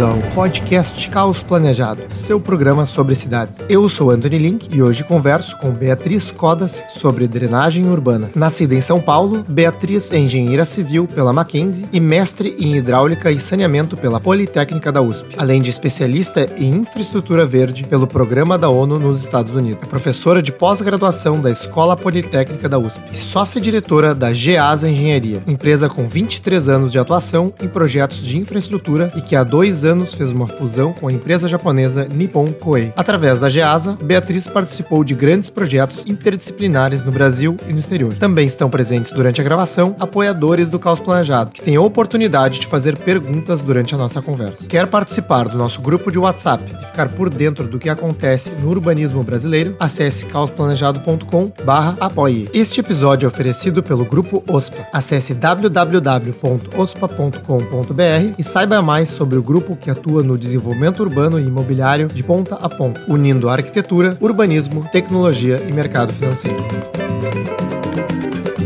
ao podcast Caos Planejado, seu programa sobre cidades. Eu sou Anthony Link e hoje converso com Beatriz Codas sobre drenagem urbana. Nascida em São Paulo, Beatriz é engenheira civil pela Mackenzie e mestre em hidráulica e saneamento pela Politécnica da USP, além de especialista em infraestrutura verde pelo Programa da ONU nos Estados Unidos. É professora de pós-graduação da Escola Politécnica da USP e sócia-diretora da GEASA Engenharia, empresa com 23 anos de atuação em projetos de infraestrutura e que há dois anos fez uma fusão com a empresa japonesa Nippon Koei. Através da GEASA, Beatriz participou de grandes projetos interdisciplinares no Brasil e no exterior. Também estão presentes durante a gravação apoiadores do Caos Planejado, que têm a oportunidade de fazer perguntas durante a nossa conversa. Quer participar do nosso grupo de WhatsApp e ficar por dentro do que acontece no urbanismo brasileiro? Acesse caosplanejado.com/apoie. Este episódio é oferecido pelo grupo OSPA. Acesse www.ospa.com.br e saiba mais sobre o grupo que atua no desenvolvimento urbano e imobiliário de ponta a ponta, unindo arquitetura, urbanismo, tecnologia e mercado financeiro.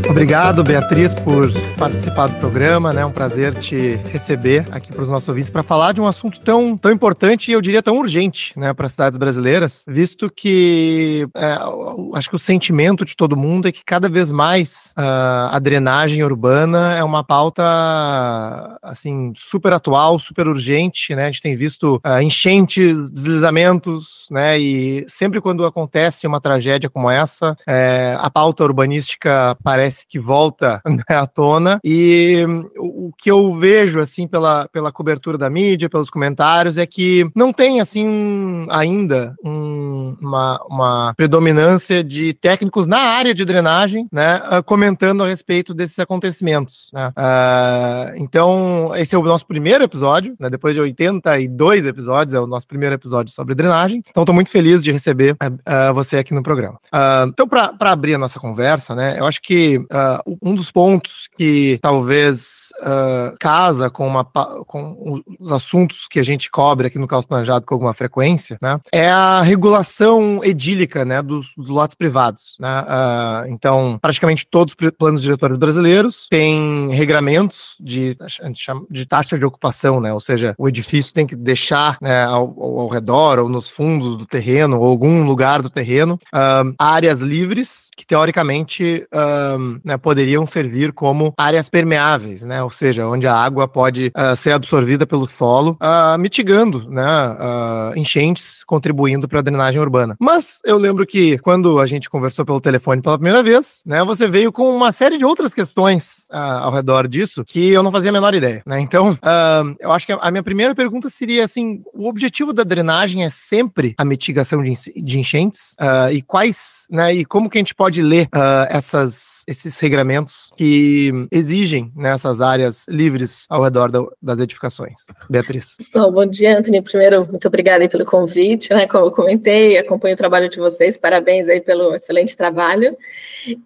Obrigado, Beatriz, por participar do programa. É né? um prazer te receber aqui para os nossos ouvintes para falar de um assunto tão, tão importante e eu diria tão urgente né, para as cidades brasileiras, visto que é, acho que o sentimento de todo mundo é que cada vez mais uh, a drenagem urbana é uma pauta assim super atual, super urgente. Né? A gente tem visto uh, enchentes, deslizamentos, né? e sempre quando acontece uma tragédia como essa, é, a pauta urbanística parece parece que volta né, à tona. E o, que eu vejo, assim, pela, pela cobertura da mídia, pelos comentários, é que não tem, assim, ainda um, uma, uma predominância de técnicos na área de drenagem, né, ah, comentando a respeito desses acontecimentos. Né? Uh, então, esse é o nosso primeiro episódio, né, depois de 82 episódios, é o nosso primeiro episódio sobre drenagem. Então, estou muito feliz de receber uh, você aqui no programa. Uh, então, para abrir a nossa conversa, né, eu acho que um dos pontos que talvez uh, casa com, uma, com os assuntos que a gente cobre aqui no Caos Planejado com alguma frequência, né, é a regulação edílica né, dos, dos lotes privados. Né? Uh, então, praticamente todos os planos diretórios brasileiros têm regramentos de, de taxa de ocupação, né? ou seja, o edifício tem que deixar né, ao, ao, redor ou nos fundos do terreno ou algum lugar do terreno áreas livres que teoricamente né, poderiam servir como áreas permeáveis, né, ou seja, onde a água pode uh, ser absorvida pelo solo, uh, mitigando né, uh, enchentes, contribuindo para a drenagem urbana. Mas eu lembro que quando a gente conversou pelo telefone pela primeira vez, né, você veio com uma série de outras questões ao redor disso que eu não fazia a menor ideia. Né? Então, eu acho que a minha primeira pergunta seria assim: o objetivo da drenagem é sempre a mitigação de, enchentes e quais, né, e como que a gente pode ler essas, esses regramentos que exigem nessas áreas livres ao redor da, das edificações. Beatriz. Bom, dia, Anthony. Primeiro, muito obrigada pelo convite. Né? Como eu comentei, acompanho o trabalho de vocês. Parabéns aí pelo excelente trabalho.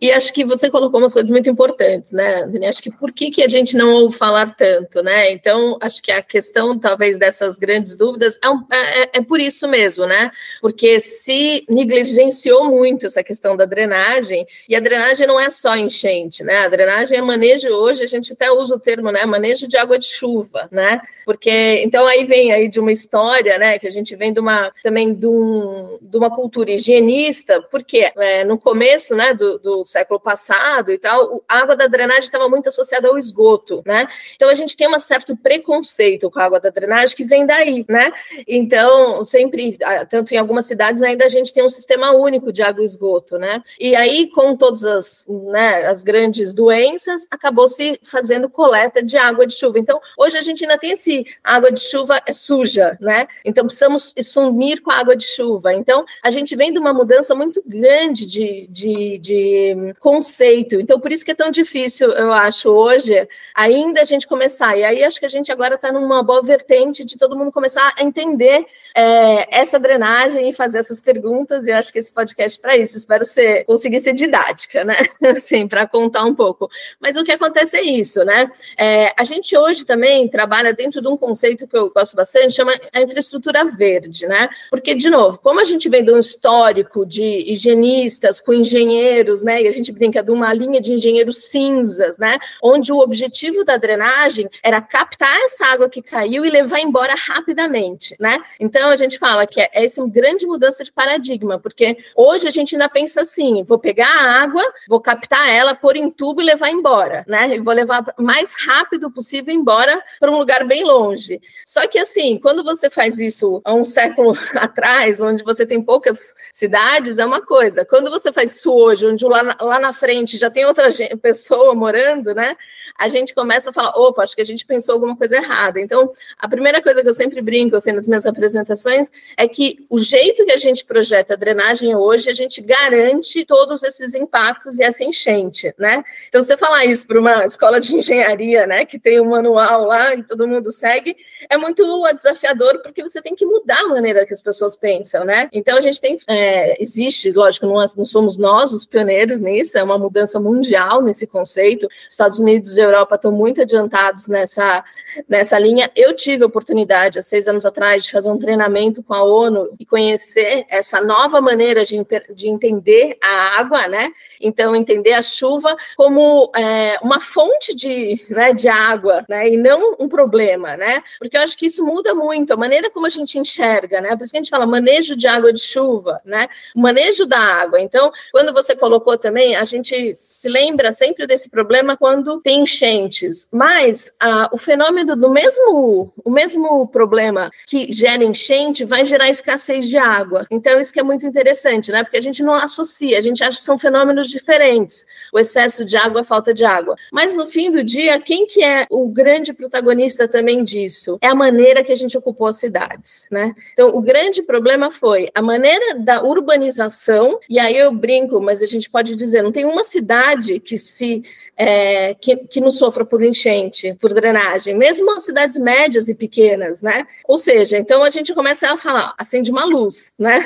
E acho que você colocou umas coisas muito importantes, né, Anthony? Acho que por que, que a gente não ouve falar tanto, né? Então, acho que a questão, talvez, dessas grandes dúvidas é, um, é, é por isso mesmo, né? Porque se negligenciou muito essa questão da drenagem, e a drenagem não é só enchente, né? A drenagem é manejo hoje, a gente até usa o termo, né? Manejo de água de chuva, né? Porque então aí vem aí de uma história, né? Que a gente vem de uma também de, um, de uma cultura higienista, porque é, no começo, né? Do, do, século passado e tal, a água da drenagem estava muito associada ao esgoto, né? Então a gente tem um certo preconceito com a água da drenagem que vem daí, né? Então sempre, tanto em algumas cidades ainda a gente tem um sistema único de água e esgoto, né? E aí com todas as, né? as grandes doenças, acabou se fazendo coleta de água de chuva. Então, hoje a gente ainda tem esse água de chuva é suja, né? Então, precisamos sumir com a água de chuva. Então, a gente vem de uma mudança muito grande de, de, de conceito. Então, por isso que é tão difícil, eu acho, hoje, ainda a gente começar. E aí, acho que a gente agora está numa boa vertente de todo mundo começar a entender é, essa drenagem e fazer essas perguntas. E eu acho que esse podcast é para isso. Espero ser, conseguir ser didática, né? Assim, para contar um pouco. Mas o que acontece é isso, né? É, a gente hoje também trabalha dentro de um conceito que eu gosto bastante, chama a infraestrutura verde, né? Porque, de novo, como a gente vem de um histórico de higienistas com engenheiros, né? E a gente brinca de uma linha de engenheiros cinzas, né? Onde o objetivo da drenagem era captar essa água que caiu e levar embora rapidamente, né? Então a gente fala que é essa grande mudança de paradigma, porque hoje a gente ainda pensa assim: vou pegar a água, vou captar ela, pôr em tubo e levar embora, né? E vou levar mais rápido possível embora para um lugar bem longe. Só que assim, quando você faz isso há um século atrás, onde você tem poucas cidades, é uma coisa. Quando você faz isso hoje, onde lá na, lá na frente já tem outra gente, pessoa morando, né? A gente começa a falar, opa, acho que a gente pensou alguma coisa errada. Então, a primeira coisa que eu sempre brinco assim, nas minhas apresentações é que o jeito que a gente projeta a drenagem hoje, a gente garante todos esses impactos e essa enchente, né? Então, você falar isso para uma escola de engenharia, né, que tem um manual lá e todo mundo segue, é muito desafiador porque você tem que mudar a maneira que as pessoas pensam, né? Então, a gente tem, é, existe, lógico, não, não somos nós os pioneiros nisso, é uma mudança mundial nesse conceito. Estados Unidos e Europa estão muito adiantados nessa, nessa linha. Eu tive a oportunidade, há seis anos atrás, de fazer um treinamento com a ONU e conhecer essa nova maneira de, de entender a água, né? Então, entender a chuva como é, uma fonte de, né, de água, né? E não um problema, né? Porque eu acho que isso muda muito a maneira como a gente enxerga, né? Por isso que a gente fala manejo de água de chuva, né? O manejo da água. Então, quando você colocou também, a gente se lembra sempre desse problema quando tem enchentes, mas ah, o fenômeno do mesmo, o mesmo problema que gera enchente vai gerar escassez de água. Então, isso que é muito interessante, né? Porque a gente não associa, a gente acha que são fenômenos diferentes, o excesso de água, a falta de água. Mas no fim do dia, quem que é o grande protagonista também disso? É a maneira que a gente ocupou as cidades, né? Então, o grande problema foi a maneira da urbanização, e aí eu brinco, mas a gente pode dizer, não tem uma cidade que se é, que, que não sofra por enchente, por drenagem, mesmo as cidades médias e pequenas, né? Ou seja, então a gente começa a falar, acende uma luz, né?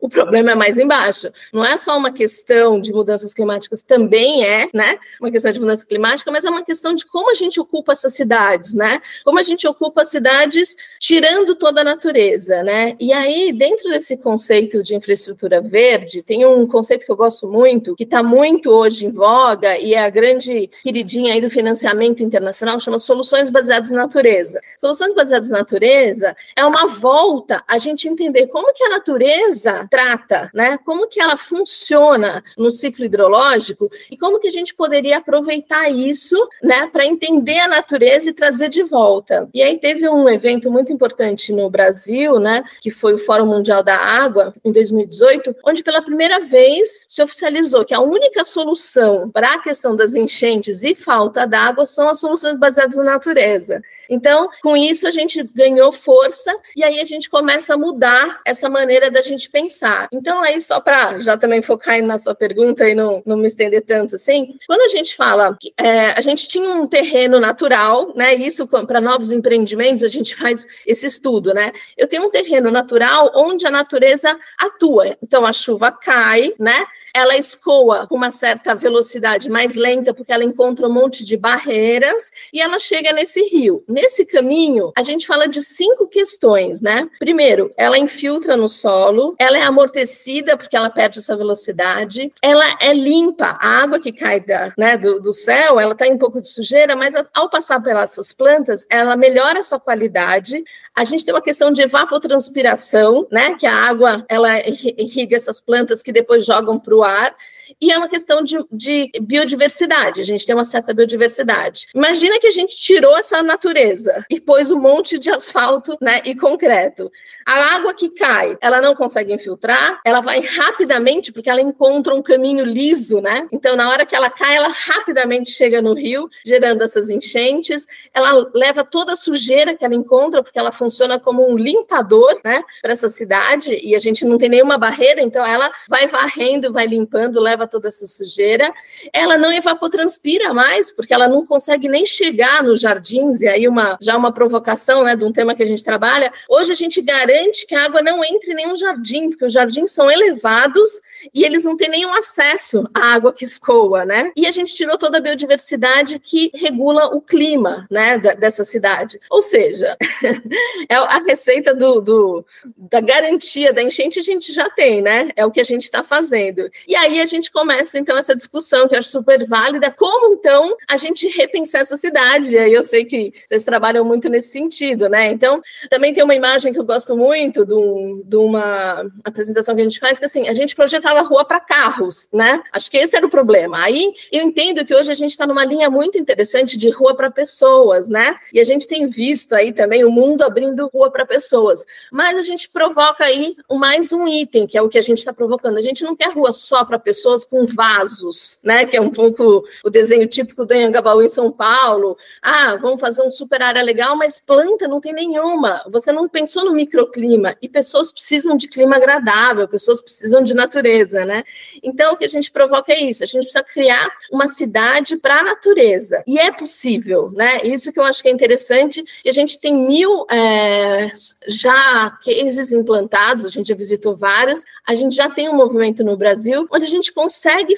O problema é mais embaixo. Não é só uma questão de mudanças climáticas, também é, né? Uma questão de mudança climática, mas é uma questão de como a gente ocupa essas cidades, né? Como a gente ocupa cidades tirando toda a natureza, né? E aí, dentro desse conceito de infraestrutura verde, tem um conceito que eu gosto muito, que está muito hoje em voga e é a grande queridinha aí do financiamento internacional, chama Soluções Baseadas na Natureza. Soluções Baseadas na Natureza é uma volta a gente entender como que a natureza trata, né? Como que ela funciona no ciclo hidrológico e como que a gente poderia aproveitar isso, né, para entender a natureza e trazer de volta. E aí teve um evento muito importante no Brasil, né, que foi o Fórum Mundial da Água em 2018, onde pela primeira vez se oficializou que a única solução para a questão das enchentes e falta d'água são as soluções baseadas na natureza. Então, com isso, a gente ganhou força e aí a gente começa a mudar essa maneira da gente pensar. Então, aí, só para já também focar na sua pergunta e não, não me estender tanto assim, quando a gente fala, é, a gente tinha um terreno natural, né? Isso para novos empreendimentos, a gente faz esse estudo, né? Eu tenho um terreno natural onde a natureza atua. Então, a chuva cai, né? Ela escoa com uma certa velocidade mais lenta, porque ela encontra um monte de barreiras e ela chega nesse rio. Nesse caminho, a gente fala de cinco questões, né? Primeiro, ela infiltra no solo, ela é amortecida porque ela perde essa velocidade, ela é limpa, a água que cai da, né, do, do céu, ela está em um pouco de sujeira, mas ao passar pelas plantas, ela melhora a sua qualidade. A gente tem uma questão de evapotranspiração, né? Que a água ela irriga essas plantas que depois jogam para o ar e é uma questão de, de, biodiversidade. A gente tem uma certa biodiversidade. Imagina que a gente tirou essa natureza e pôs um monte de asfalto né, e concreto. A água que cai, ela não consegue infiltrar, ela vai rapidamente, porque ela encontra um caminho liso, né? Então, na hora que ela cai, ela rapidamente chega no rio, gerando essas enchentes. Ela leva toda a sujeira que ela encontra, porque ela funciona como um limpador, né, para essa cidade, e a gente não tem nenhuma barreira, então ela vai varrendo, vai limpando, leva toda essa sujeira, ela não evapotranspira mais, porque ela não consegue nem chegar nos jardins, e aí uma, já uma provocação né, de um tema que a gente trabalha. Hoje a gente garante que a água não entre em nenhum jardim, porque os jardins são elevados e eles não têm nenhum acesso à água que escoa, né? E a gente tirou toda a biodiversidade que regula o clima, né, dessa cidade. Ou seja, é a receita do, do, da garantia da enchente a gente já tem, né? É o que a gente está fazendo. E aí a gente começa, então, essa discussão que eu acho super válida, como, então, a gente repensar essa cidade. E aí eu sei que vocês trabalham muito nesse sentido, né? Então, também tem uma imagem que eu gosto muito de, um, de uma apresentação que a gente faz, que assim, a gente projetava a rua para carros, né? Acho que esse era o problema. Aí eu entendo que hoje a gente está numa linha muito interessante de rua para pessoas, né? E a gente tem visto aí também o mundo abrindo rua para pessoas. Mas a gente provoca aí mais um item, que é o que a gente está provocando. A gente não quer rua só para pessoas com vasos, né? Que é um pouco o desenho típico do Anhangabaú em São Paulo. Ah, vamos fazer um super área legal, mas planta não tem nenhuma. Você não pensou no microclima. E pessoas precisam de clima agradável, pessoas precisam de natureza, né? Então, o que a gente provoca é isso. A gente precisa criar uma cidade para a natureza. E é possível, né? Isso que eu acho que é interessante. E a gente tem mil é, já cases implantados, a gente já visitou vários. A gente já tem um movimento no Brasil onde a gente consegue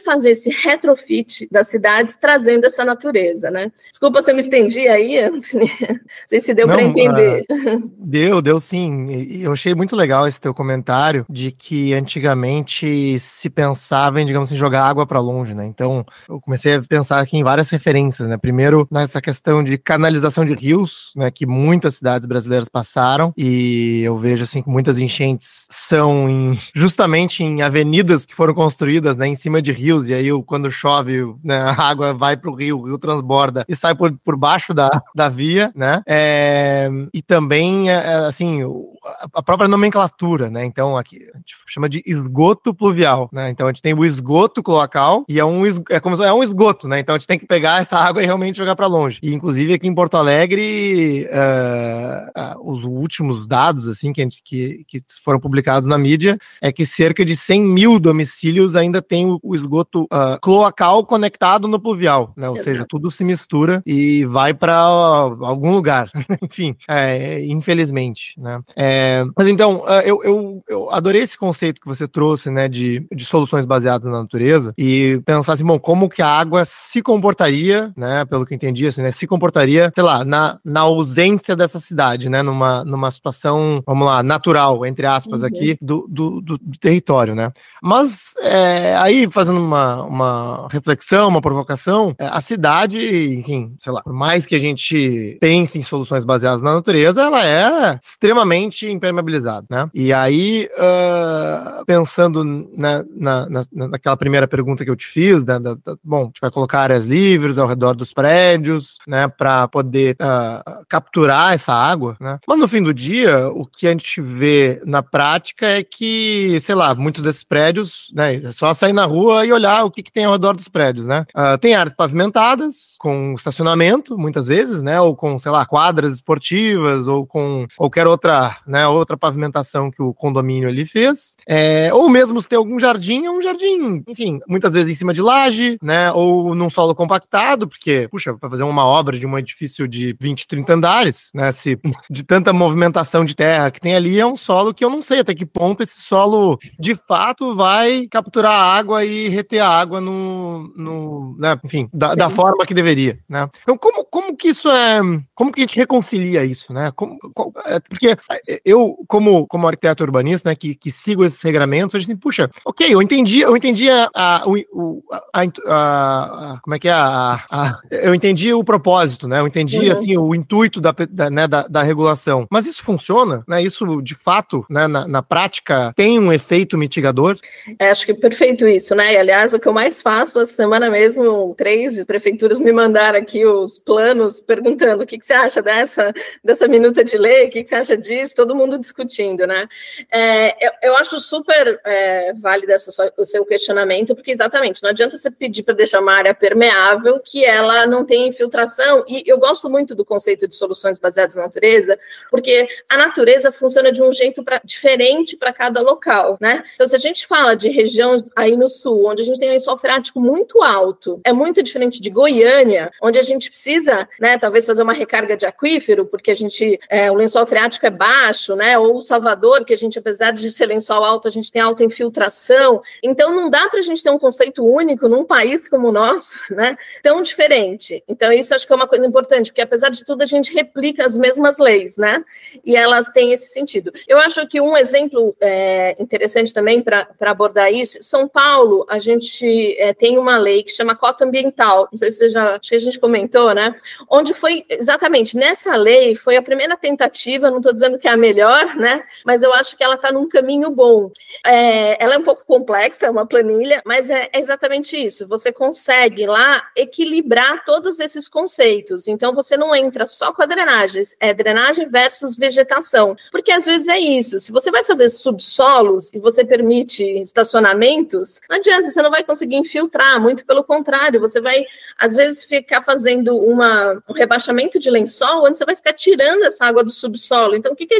fazer esse retrofit das cidades trazendo essa natureza, né? Desculpa se eu me estendi aí, Anthony. Não sei se deu para entender. Uh, deu, deu sim. Eu achei muito legal esse teu comentário de que antigamente se pensava em, digamos assim, jogar água para longe, né? Então, eu comecei a pensar aqui em várias referências, né? Primeiro, nessa questão de canalização de rios, né? Que muitas cidades brasileiras passaram e eu vejo, assim, que muitas enchentes são em, justamente em avenidas que foram construídas, né? Em cima de rios e aí quando chove, né, a água vai para o rio, o rio transborda e sai por, por baixo da, da via, né? É, e também, é, é assim, a própria nomenclatura, né? Então, aqui a gente chama de esgoto pluvial, né? Então, a gente tem o esgoto cloacal e é um, é como é um esgoto, né? Então, a gente tem que pegar essa água e realmente jogar para longe. E, inclusive, aqui em Porto Alegre, uh, uh, os últimos dados, assim, que, a gente, que, que foram publicados na mídia, é que cerca de 100 mil domicílios ainda tem o, o esgoto uh, cloacal conectado no pluvial, né? Ou seja, tudo se mistura e vai para algum lugar. Enfim, é, infelizmente, né? É, mas então, eu, eu, eu adorei esse conceito que você trouxe, né, de, de soluções baseadas na natureza e pensar assim, bom, como que a água se comportaria, né, pelo que eu entendi, assim, né, se comportaria, sei lá, na, na ausência dessa cidade, né, numa, numa situação, vamos lá, natural, entre aspas, uhum. aqui, do, do, do, do, território, né. Mas, é, aí, fazendo uma, uma reflexão, uma provocação, é, a cidade, enfim, sei lá, por mais que a gente pense em soluções baseadas na natureza, ela é extremamente impermeabilizada, né, e aí, uh, pensando na, na, na, naquela primeira pergunta que eu te fiz, da, da, da, bom, a gente vai colocar áreas livres ao redor dos prédios, né, para poder uh, capturar essa água, né? Mas no fim do dia, o que a gente vê na prática é que, sei lá, muitos desses prédios, né, é só sair na rua e olhar o que, que tem ao redor dos prédios, né? Uh, tem áreas pavimentadas, com estacionamento, muitas vezes, né, ou com, sei lá, quadras esportivas, ou com qualquer outra, né, outra pavimentação que o condomínio ali fez, é, ou mesmo se tem algum jardim, é um jardim, enfim, muitas vezes em cima de laje, né, ou num solo compactado, porque, puxa, vai fazer uma obra de um edifício de 20, 30 andares, né, se de tanta movimentação de terra que tem ali, é um solo que eu não sei até que ponto esse solo, de fato, vai capturar a água e reter a água no, no né, enfim, da, da, forma que deveria, né. Então, como, como que isso é, como que a gente reconcilia isso, né, como, é, porque eu, como, como arquiteto urbanista, né, que, que sigo esses regramentos, eu disse, puxa, ok, eu entendi, eu entendi a, a, a, a, a como é que é a, eu entendi o propósito, né? Eu entendi uhum. assim o intuito da, da, né, da, da, regulação. Mas isso funciona, né? Isso de fato, né, na, na prática tem um efeito mitigador? É, acho que perfeito isso, né? E, aliás, o que eu mais faço essa semana mesmo, três prefeituras me mandaram aqui os planos perguntando o que, que você acha dessa dessa minuta de lei, o que, que você acha disso? Todo todo mundo discutindo, né? É, eu, eu, acho super é, válido essa, o seu questionamento, porque exatamente, não adianta você pedir para deixar uma área permeável que ela não tem infiltração, e eu gosto muito do conceito de soluções baseadas na natureza, porque a natureza funciona de um jeito pra, diferente para cada local, né? Então, se a gente fala de região aí no sul, onde a gente tem um freático muito alto, é muito diferente de Goiânia, onde a gente precisa, né, talvez fazer uma recarga de aquífero, porque a gente, é, o lençol freático é baixo, né, ou Salvador, que a gente, apesar de ser lençol alto, a gente tem alta infiltração. Então, não dá para a gente ter um conceito único num país como o nosso, né, tão diferente. Então, isso acho que é uma coisa importante, porque apesar de tudo, a gente replica as mesmas leis, né, e elas têm esse sentido. Eu acho que um exemplo é, interessante também para abordar isso, São Paulo, a gente é, tem uma lei que chama cota ambiental, não sei se você já, acho que a gente comentou, né, onde foi exatamente nessa lei, foi a primeira tentativa, não estou dizendo que é a melhor, né, mas eu acho que ela está num caminho bom. É, ela é um pouco complexa, é uma planilha, mas é, exatamente isso, você consegue lá equilibrar todos esses conceitos, então você não entra só com a drenagem, é drenagem versus vegetação, porque às vezes é isso, se você vai fazer subsolos e você permite estacionamentos, não adianta, você não vai conseguir infiltrar, muito pelo contrário, você vai, às vezes, ficar fazendo uma, um rebaixamento de lençol, onde você vai ficar tirando essa água do subsolo. Então, o que, que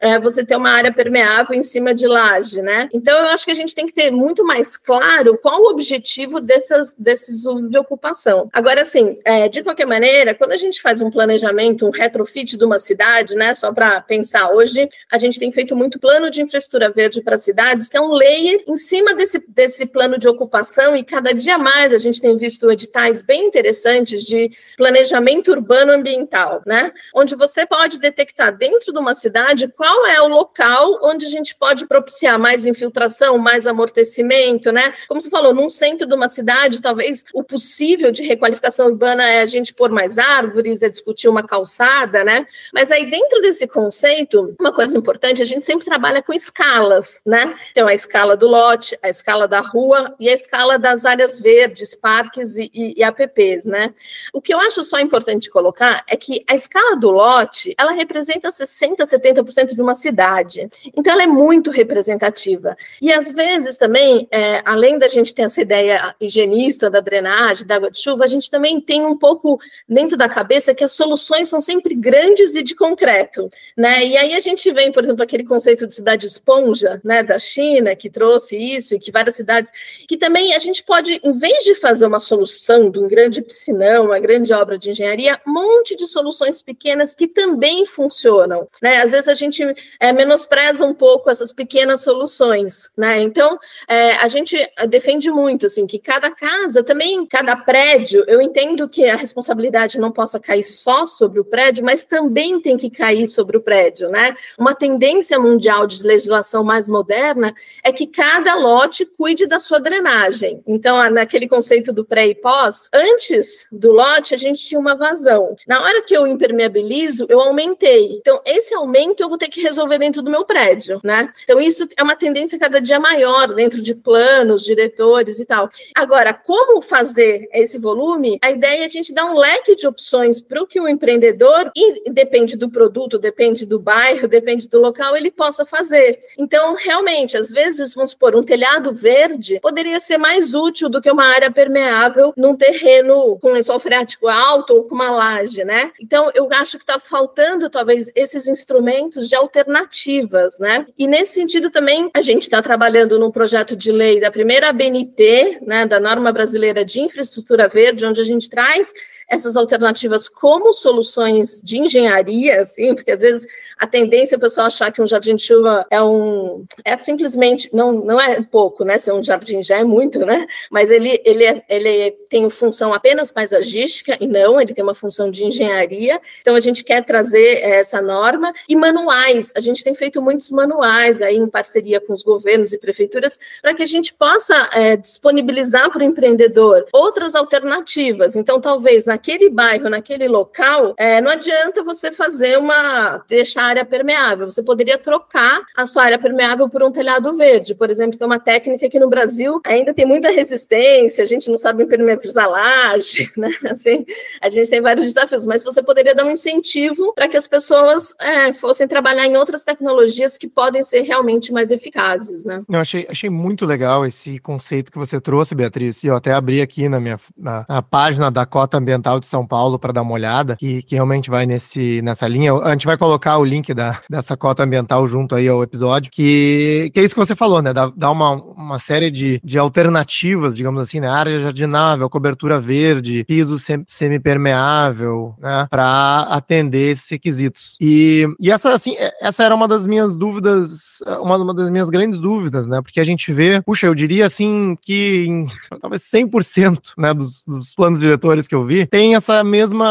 é, você ter uma área permeável em cima de laje, né? Então, eu acho que a gente tem que ter muito mais claro qual o objetivo dessas, desses usos de ocupação. Agora, assim, é, de qualquer maneira, quando a gente faz um planejamento, um retrofit de uma cidade, né, só para pensar, hoje a gente tem feito muito plano de infraestrutura verde para cidades, que é um layer em cima desse, desse plano de ocupação, e cada dia mais a gente tem visto editais bem interessantes de planejamento urbano ambiental, né? Onde você pode detectar dentro de uma cidade qual é o local onde a gente pode propiciar mais infiltração, mais amortecimento, né? Como você falou, num centro de uma cidade, talvez o possível de requalificação urbana é a gente pôr mais árvores, é discutir uma calçada, né? Mas aí dentro desse conceito, uma coisa importante, a gente sempre trabalha com escalas, né? Então a escala do lote, a escala da rua e a escala das áreas verdes, parques e, e, e apps, né? O que eu acho só importante colocar é que a escala do lote, ela representa 60%, 70% de uma cidade. Então, ela é muito representativa. E, às vezes, também, é, além da gente ter essa ideia higienista da drenagem, da água de chuva, a gente também tem um pouco dentro da cabeça que as soluções são sempre grandes e de concreto, né? E aí a gente vem, por exemplo, aquele conceito de cidade esponja, né, da China, que trouxe isso, e que várias cidades, que também a gente pode, em vez de fazer uma solução de um grande piscinão, uma grande obra de engenharia, um monte de soluções pequenas que também funcionam, né? Às vezes a gente é, menospreza um pouco essas pequenas soluções, né? Então, é, a gente defende muito, assim, que cada casa, também cada prédio, eu entendo que a responsabilidade não possa cair só sobre o prédio, mas também tem que cair sobre o prédio, né? Uma tendência mundial de legislação mais moderna é que cada lote cuide da sua drenagem. Então, naquele conceito do pré e pós, antes do lote, a gente tinha uma vazão. Na hora que eu impermeabilizo, eu aumentei. Então, esse aumento eu vou ter que resolver dentro do meu prédio, né? Então, isso é uma tendência cada dia maior dentro de planos, diretores e tal. Agora, como fazer esse volume? A ideia é a gente dar um leque de opções para o que o empreendedor, e depende do produto, depende do bairro, depende do local, ele possa fazer. Então, realmente, às vezes, vamos supor, um telhado verde poderia ser mais útil do que uma área permeável num terreno com lençol freático alto ou com uma laje, né? Então, eu acho que está faltando, talvez, esses instrumentos de alternativas, né? E nesse sentido também, a gente está trabalhando num projeto de lei da primeira ABNT, né, da norma brasileira de infraestrutura verde, onde a gente traz essas alternativas como soluções de engenharia, assim, porque às vezes a tendência é o pessoal achar que um jardim de chuva é um é simplesmente não não é pouco, né? Ser um jardim já é muito, né? Mas ele ele é, ele tem função apenas paisagística e não, ele tem uma função de engenharia. Então a gente quer trazer essa norma e manuais. A gente tem feito muitos manuais aí em parceria com os governos e prefeituras para que a gente possa é, disponibilizar para o empreendedor outras alternativas. Então talvez na naquele bairro, naquele local, é, não adianta você fazer uma deixar a área permeável. Você poderia trocar a sua área permeável por um telhado verde, por exemplo, que é uma técnica que no Brasil ainda tem muita resistência, a gente não sabe impermeabilizar laje, né? Assim, a gente tem vários desafios, mas você poderia dar um incentivo para que as pessoas é, fossem trabalhar em outras tecnologias que podem ser realmente mais eficazes, né? Eu achei, achei muito legal esse conceito que você trouxe, Beatriz, e eu até abri aqui na minha na, na página da Cota Ambiental de São Paulo para dar uma olhada, que, que realmente vai nesse, nessa linha. A gente vai colocar o link da, dessa cota ambiental junto aí ao episódio, que, que é isso que você falou, né? Dá, dá uma, uma série de, de alternativas, digamos assim, né? Área jardinável, cobertura verde, piso sem, semipermeável, né? Para atender esses requisitos. E, e essa, assim, é, essa era uma das minhas dúvidas, uma, uma das minhas grandes dúvidas, né? Porque a gente vê, puxa, eu diria assim que em, talvez 100% né, dos, dos planos diretores que eu vi tem essa mesma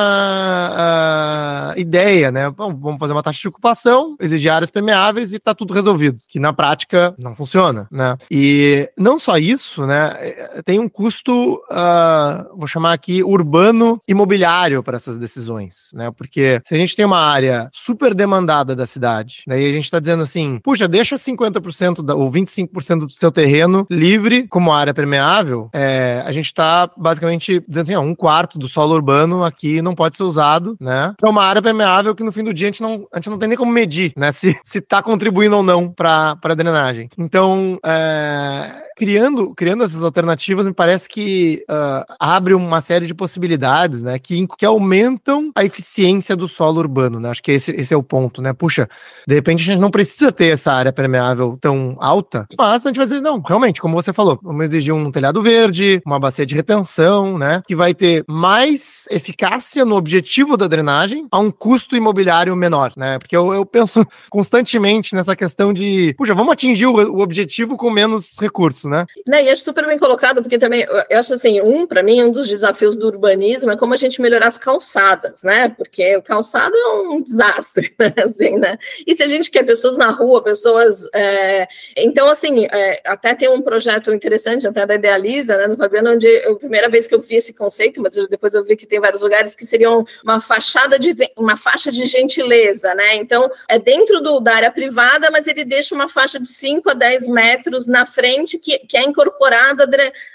uh, ideia, né? Bom, vamos fazer uma taxa de ocupação, exigir áreas permeáveis e tá tudo resolvido, que na prática não funciona, né? E não só isso, né? É, tem um custo, uh, vou chamar aqui, urbano imobiliário para essas decisões, né? Porque se a gente tem uma área super demandada da cidade, daí né, a gente está dizendo assim, puxa, deixa 50% da, ou 25% do seu terreno livre como área permeável, é, a gente está basicamente dizendo assim, ó, um quarto do solo urbano aqui não pode ser usado, né? Para uma área permeável que no fim do dia a gente não, a gente não tem nem como medir, né? Se, se tá contribuindo ou não para a drenagem. Então, é, criando, criando essas alternativas, me parece que uh, abre uma série de possibilidades, né? Que, que aumentam a eficiência do solo urbano, né? Acho que esse, esse é o ponto, né? Puxa, de repente a gente não precisa ter essa área permeável tão alta, mas a gente vai dizer, não, realmente, como você falou, vamos exigir um telhado verde, uma bacia de retenção, né? Que vai ter mais eficácia no objetivo da drenagem a um custo imobiliário menor, né? Porque eu, eu penso constantemente nessa questão de, puxa, vamos atingir o, o objetivo com menos recursos isso, né? né? E acho super bem colocado, porque também, eu acho assim, um, para mim, um dos desafios do urbanismo é como a gente melhorar as calçadas, né? Porque o calçado é um desastre, né? Assim, né? E se a gente quer pessoas na rua, pessoas. É... Então, assim, é, até tem um projeto interessante, até da Idealiza, né, do Fabiano, onde eu, a primeira vez que eu vi esse conceito, mas depois eu vi que tem vários lugares que seriam uma fachada de uma faixa de gentileza, né? Então, é dentro do, da área privada, mas ele deixa uma faixa de 5 a 10 metros na frente que que, é incorporada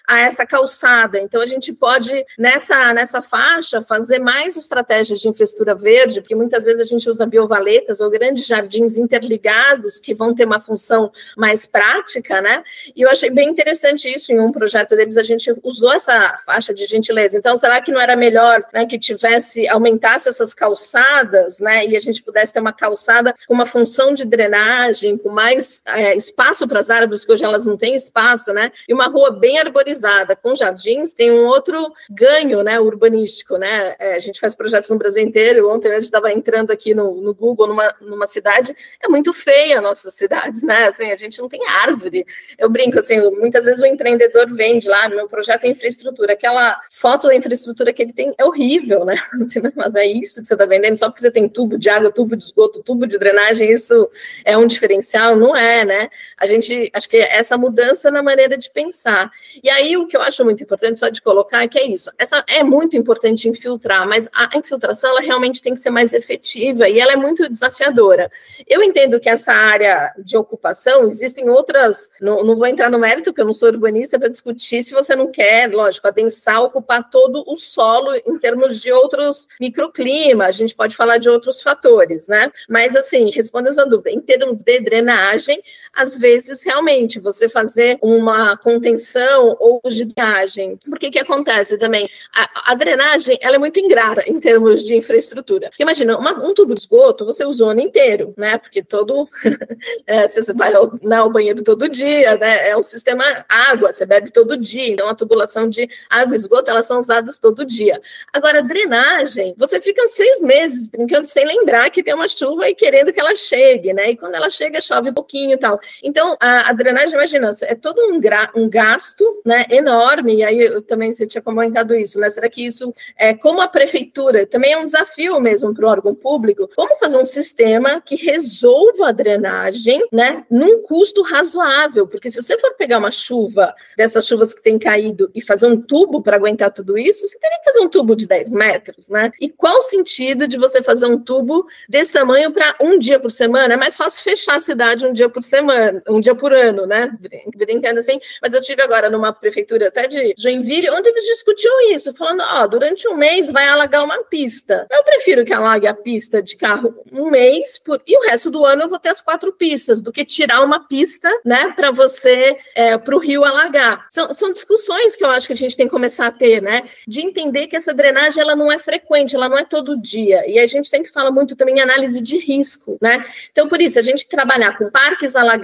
a essa calçada. Então, a gente pode, nessa, nessa faixa, fazer mais estratégias de infraestrutura verde, porque muitas vezes a gente usa biovaletas ou grandes jardins interligados que vão ter uma função mais prática, né? E eu achei bem interessante isso em um projeto deles, a gente usou essa faixa de gentileza. Então, será que não era melhor né, que tivesse, aumentasse essas calçadas, né? E a gente pudesse ter uma calçada com uma função de drenagem, com mais é, espaço para as árvores, que hoje elas não têm espaço espaço, né? E uma rua bem arborizada, com jardins, tem um outro ganho, né, urbanístico, né? É, a gente faz projetos no Brasil inteiro. Ontem a gente estava entrando aqui no, no Google, numa, numa cidade, é muito feia nossas cidades, né? Assim, a gente não tem árvore. Eu brinco, assim, muitas vezes o empreendedor vende lá, meu projeto é infraestrutura, aquela foto da infraestrutura que ele tem é horrível, né? Assim, mas é isso que você está vendendo, só porque você tem tubo de água, tubo de esgoto, tubo de drenagem, isso é um diferencial? Não é, né? A gente, acho que essa mudança na maneira de pensar. E aí o que eu acho muito importante só de colocar é que é isso. Essa é muito importante infiltrar, mas a infiltração ela realmente tem que ser mais efetiva e ela é muito desafiadora. Eu entendo que essa área de ocupação existem outras. Não, não vou entrar no mérito, porque eu não sou urbanista para discutir se você não quer, lógico, adensar, ocupar todo o solo em termos de outros microclimas. A gente pode falar de outros fatores, né? Mas assim, respondendo a sua dúvida, em termos de drenagem, às vezes realmente você fazer uma contenção ou de drenagem. Porque que acontece também? A, a, drenagem ela é muito ingrata em termos de infraestrutura. Porque imagina, uma, um tubo de esgoto você usa o ano inteiro, né? Porque todo. é, você vai ao, né, ao banheiro todo dia, né? É o sistema água, você bebe todo dia. Então a tubulação de água e esgoto elas são usadas todo dia. Agora, drenagem, você fica seis meses brincando sem lembrar que tem uma chuva e querendo que ela chegue, né? E quando ela chega, chove um pouquinho e tal. Então, a, a drenagem, imagina, é todo um, um gasto né, enorme, e aí eu, também você tinha comentado isso, né? Será que isso, é, como a prefeitura, também é um desafio mesmo para o órgão público, como fazer um sistema que resolva a drenagem, né, num custo razoável, porque se você for pegar uma chuva, dessas chuvas que tem caído, e fazer um tubo para aguentar tudo isso, você teria que fazer um tubo de 10 metros, né? E qual o sentido de você fazer um tubo desse tamanho para um dia por semana? É mais fácil fechar a cidade um dia por semana, um dia por ano, né? Brincando assim, mas eu tive agora numa prefeitura até de Joinville, onde eles discutiam isso, falando, ó, oh, durante um mês vai alagar uma pista. Eu prefiro que alague a pista de carro um mês por... e o resto do ano eu vou ter as quatro pistas, do que tirar uma pista, né, para você, é, para o rio alagar. São, são discussões que eu acho que a gente tem que começar a ter, né, de entender que essa drenagem ela não é frequente, ela não é todo dia. E a gente sempre fala muito também em análise de risco, né? Então, por isso, a gente trabalhar com parques alagados,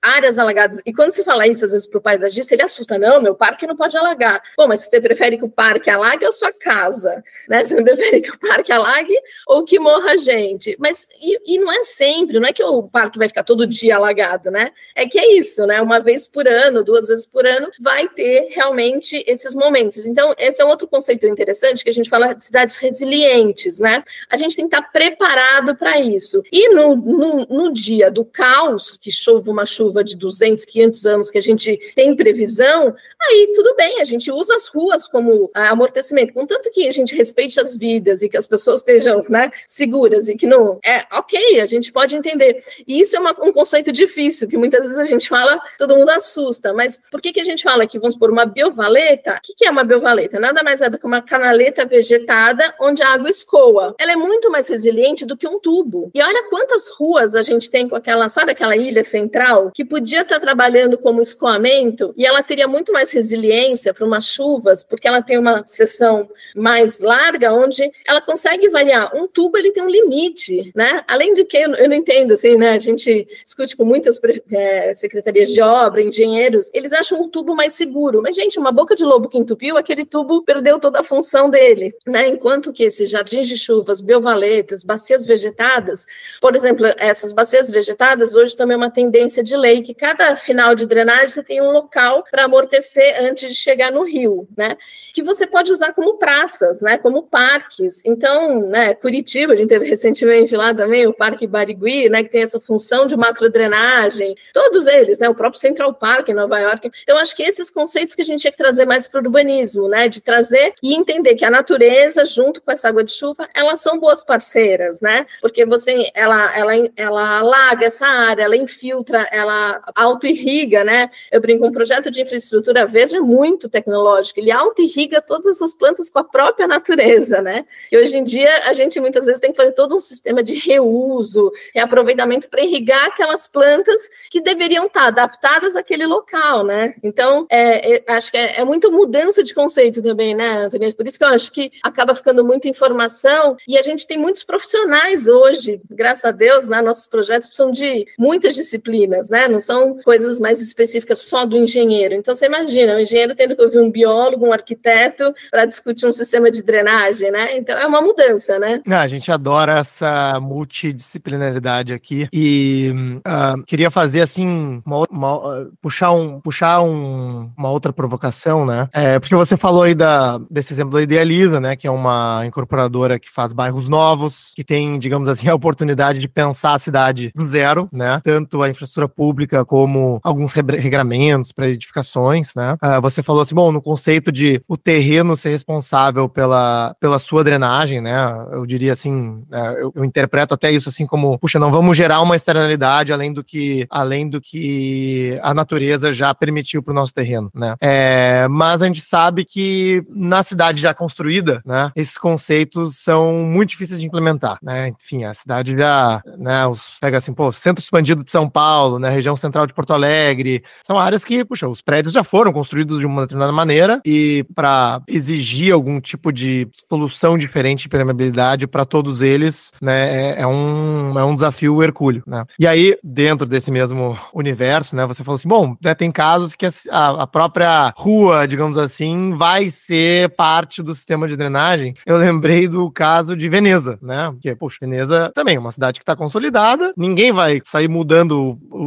áreas alagadas, e quando se fala isso, às vezes, para o paisagista, ele assusta, não, meu parque não pode alagar. Bom, mas você prefere que o parque alague ou sua casa? Né? Você prefere que o parque alague ou que morra gente? Mas, e, e não é sempre, não é que o parque vai ficar todo dia alagado, né? É que é isso, né? Uma vez por ano, duas vezes por ano, vai ter realmente esses momentos. Então, esse é um outro conceito interessante que a gente fala de cidades resilientes, né? A gente tem que estar preparado para isso. E no, no, no, dia do caos, que chove uma chuva de 200, 500 anos, que a gente tem previsão, aí tudo bem, a gente usa as ruas como amortecimento, contanto que a gente respeite as vidas e que as pessoas estejam né, seguras e que não. É ok, a gente pode entender. E isso é uma, um conceito difícil, que muitas vezes a gente fala, todo mundo assusta, mas por que, que a gente fala que vamos por uma biovaleta? O que, que é uma biovaleta? Nada mais é do que uma canaleta vegetada onde a água escoa. Ela é muito mais resiliente do que um tubo. E olha quantas ruas a gente tem com aquela, sabe aquela ilha central, que podia estar trabalhando como escoamento e ela teria muito mais resiliência para umas chuvas, porque ela tem uma seção mais larga, onde ela consegue variar. Um tubo, ele tem um limite, né? Além de que, eu, não entendo, assim, né? A gente discute com muitas é, secretarias de obra, engenheiros, eles acham um tubo mais seguro. Mas, gente, uma boca de lobo que entupiu, aquele tubo perdeu toda a função dele, né? Enquanto que esses jardins de chuvas, biovaletas, bacias vegetadas, por exemplo, essas bacias vegetadas, hoje também é uma tendência de lei que cada final de drenagem você tem um local para amortecer antes de chegar no rio, né? Que você pode usar como praças, né? Como parques. Então, né, Curitiba, a gente teve recentemente lá também o Parque Barigui, né, que tem essa função de macrodrenagem, todos eles, né? O próprio Central Park em Nova York. Então, acho que esses conceitos que a gente tinha que trazer mais para o urbanismo, né? De trazer e entender que a natureza, junto com essa água de chuva, elas são boas parceiras, né? Porque você, ela, ela, ela alaga essa área, ela infiltra, ela auto-irriga, né? Eu brinco, um projeto de infraestrutura verde é muito tecnológico, ele auto-irriga todas as plantas com a própria natureza, né? E hoje em dia a gente muitas vezes tem que fazer todo um sistema de reuso, reaproveitamento para irrigar aquelas plantas que deveriam estar adaptadas àquele local, né? Então, é, é, acho que é, é muita mudança de conceito também, né, Antônio? Por isso que eu acho que acaba ficando muita informação e a gente tem muitos profissionais hoje, graças a Deus, né? Nossos projetos precisam de muitas disciplinas, né? Não são coisas mais específicas só do engenheiro. Então, você imagina, o engenheiro tendo que ouvir um biólogo, um arquiteto, para discutir um sistema de drenagem, né? Então, é uma mudança, né? Ah, a gente adora essa multidisciplinaridade aqui e uh, queria fazer, assim, uma, uma, uh, puxar, um, puxar um, uma outra provocação, né? É, porque você falou aí da, desse exemplo da Idealiza, né? Que é uma incorporadora que faz bairros novos, que tem, digamos assim, a oportunidade de pensar a cidade do zero, né? Tanto a infraestrutura pública como alguns regramentos para edificações, né? Uh, você falou assim, bom, no conceito de o terreno ser responsável pela, pela sua drenagem, né? Eu diria assim, uh, eu, eu, interpreto até isso assim como, puxa, não vamos gerar uma externalidade além do que, além do que a natureza já permitiu para o nosso terreno, né? É, mas a gente sabe que na cidade já construída, né? Esses conceitos são muito difíceis de implementar, né? Enfim, a cidade já, né? Os, pega assim, pô, centro expandido de São Paulo, né? Região central de Porto Alegre, são áreas que, puxa, os prédios já foram construídos de uma determinada maneira e para exigir algum tipo de solução diferente de permeabilidade para todos eles, né, é, é, um, é um desafio hercúleo, né? E aí, dentro desse mesmo universo, né, você falou assim, bom, né, tem casos que a, a própria rua, digamos assim, vai ser parte do sistema de drenagem. Eu lembrei do caso de Veneza, né? Porque, poxa, Veneza também é uma cidade que está consolidada, ninguém vai sair mudando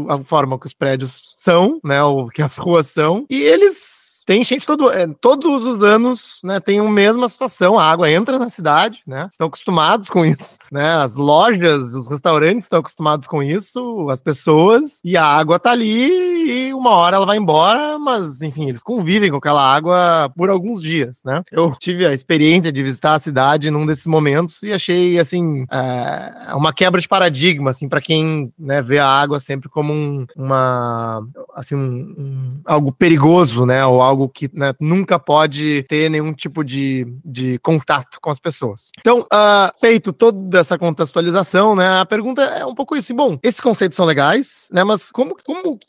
a forma que os prédios são, né? O que as ruas são. E eles têm enchente todo, é, todos os anos, né? Tem a mesma situação. A água entra na cidade, né? Estão acostumados com isso, né? As lojas, os restaurantes estão acostumados com isso, as pessoas, e a água tá ali e uma hora ela vai embora, mas enfim, eles convivem com aquela água por alguns dias, né? Eu tive a experiência de visitar a cidade num desses momentos e achei assim é, uma quebra de paradigma, assim, para quem né, vê a água sempre como um, uma assim um, um, algo perigoso, né? Ou algo que né, nunca pode ter nenhum tipo de, de contato com as pessoas. Então, uh, feito toda essa contextualização, né? A pergunta é um pouco isso. Bom, esses conceitos são legais, né? Mas como, como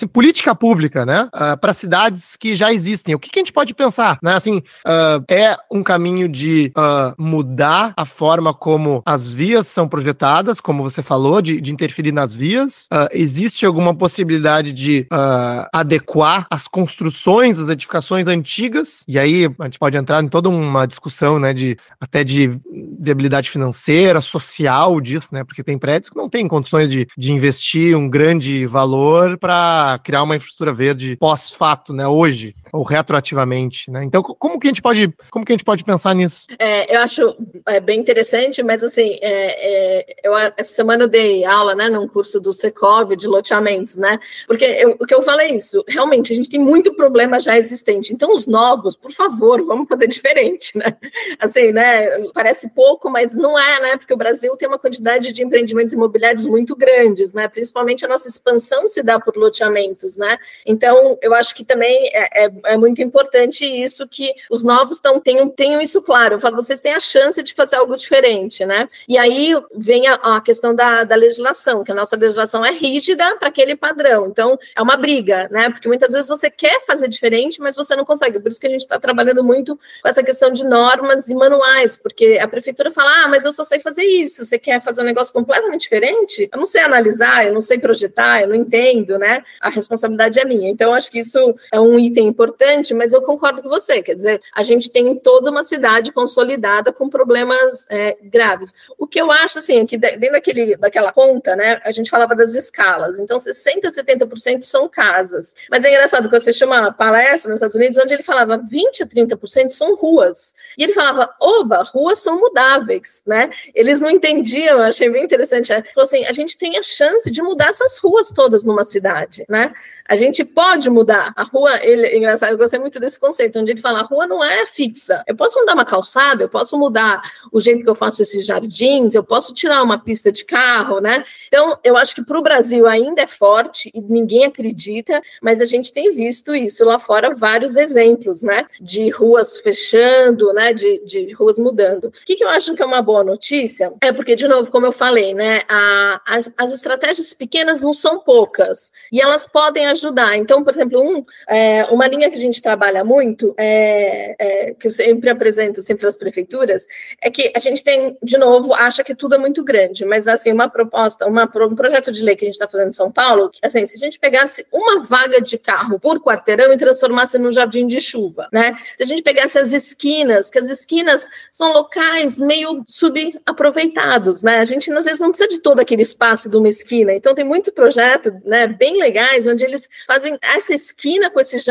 assim, política pública, né? Uh, ah, para cidades que já existem, o que, que, a gente pode pensar, né? Assim, uh, é um caminho de mudar a forma como as vias são projetadas, como você falou, de, de interferir nas vias. existe alguma possibilidade de adequar as construções, as edificações antigas? E aí a gente pode entrar em toda uma discussão, né? De até de viabilidade financeira, social disso, né? Porque tem prédios que não têm condições de, de investir um grande valor para criar uma infraestrutura verde pós-fato, né? Hoje, ou retroativamente, né? Então, como que a gente pode, como que a gente pode pensar nisso? É, eu acho é, bem interessante, mas assim, é, é, eu, essa semana eu dei aula, né, num curso do Secov de loteamentos, né? Porque eu, o que eu falei é isso, realmente a gente tem muito problema já existente. Então, os novos, por favor, vamos fazer diferente, né? Assim, né? Parece pouco, mas não é, né? Porque o Brasil tem uma quantidade de empreendimentos imobiliários muito grandes, né? Principalmente a nossa expansão se dá por loteamentos, né? Então, eu acho que também é, é, é muito importante isso que os novos tão, tenham, tenham isso claro. Eu falo, vocês têm a chance de fazer algo diferente, né? E aí vem a, a questão da, da legislação, que a nossa legislação é rígida para aquele padrão. Então, é uma briga, né? Porque muitas vezes você quer fazer diferente, mas você não consegue. Por isso que a gente está trabalhando muito com essa questão de normas e manuais, porque a prefeitura fala: ah, mas eu só sei fazer isso, você quer fazer um negócio completamente diferente? Eu não sei analisar, eu não sei projetar, eu não entendo, né? A responsabilidade é minha. Então, acho que isso é um item importante, mas eu concordo com você, quer dizer, a gente tem toda uma cidade consolidada com problemas é, graves. O que eu acho, assim, é que dentro daquele, daquela conta, né, a gente falava das escalas, então 60%, 70% são casas. Mas é engraçado que você chama uma palestra nos Estados Unidos, onde ele falava 20% a 30% são ruas. E ele falava, oba, ruas são mudáveis, né? Eles não entendiam, eu achei bem interessante. Ele falou assim, a gente tem a chance de mudar essas ruas todas numa cidade, né? A gente pode mudar. A rua, ele, engraçado, eu gostei muito desse conceito, onde ele fala, a rua não é fixa. Eu posso mudar uma calçada, eu posso mudar o jeito que eu faço esses jardins, eu posso tirar uma pista de carro, né? Então, eu acho que para o Brasil ainda é forte e ninguém acredita, mas a gente tem visto isso lá fora, vários exemplos, né? De ruas fechando, né? De, de ruas mudando. O que, que eu acho que é uma boa notícia? É porque, de novo, como eu falei, né? A, as, as estratégias pequenas não são poucas e elas podem ajudar. Então, por exemplo, um, é, uma linha que a gente trabalha muito, é, é, que eu sempre apresento sempre às prefeituras, é que a gente tem, de novo, acha que tudo é muito grande, mas assim, uma proposta, uma, um projeto de lei que a gente está fazendo em São Paulo, assim, se a gente pegasse uma vaga de carro por quarteirão e transformasse num jardim de chuva, né? Se a gente pegasse as esquinas, que as esquinas são locais meio subaproveitados, né? A gente às vezes não precisa de todo aquele espaço de uma esquina, então tem muito projeto, né, bem legais, onde eles fazem essa esquina com esses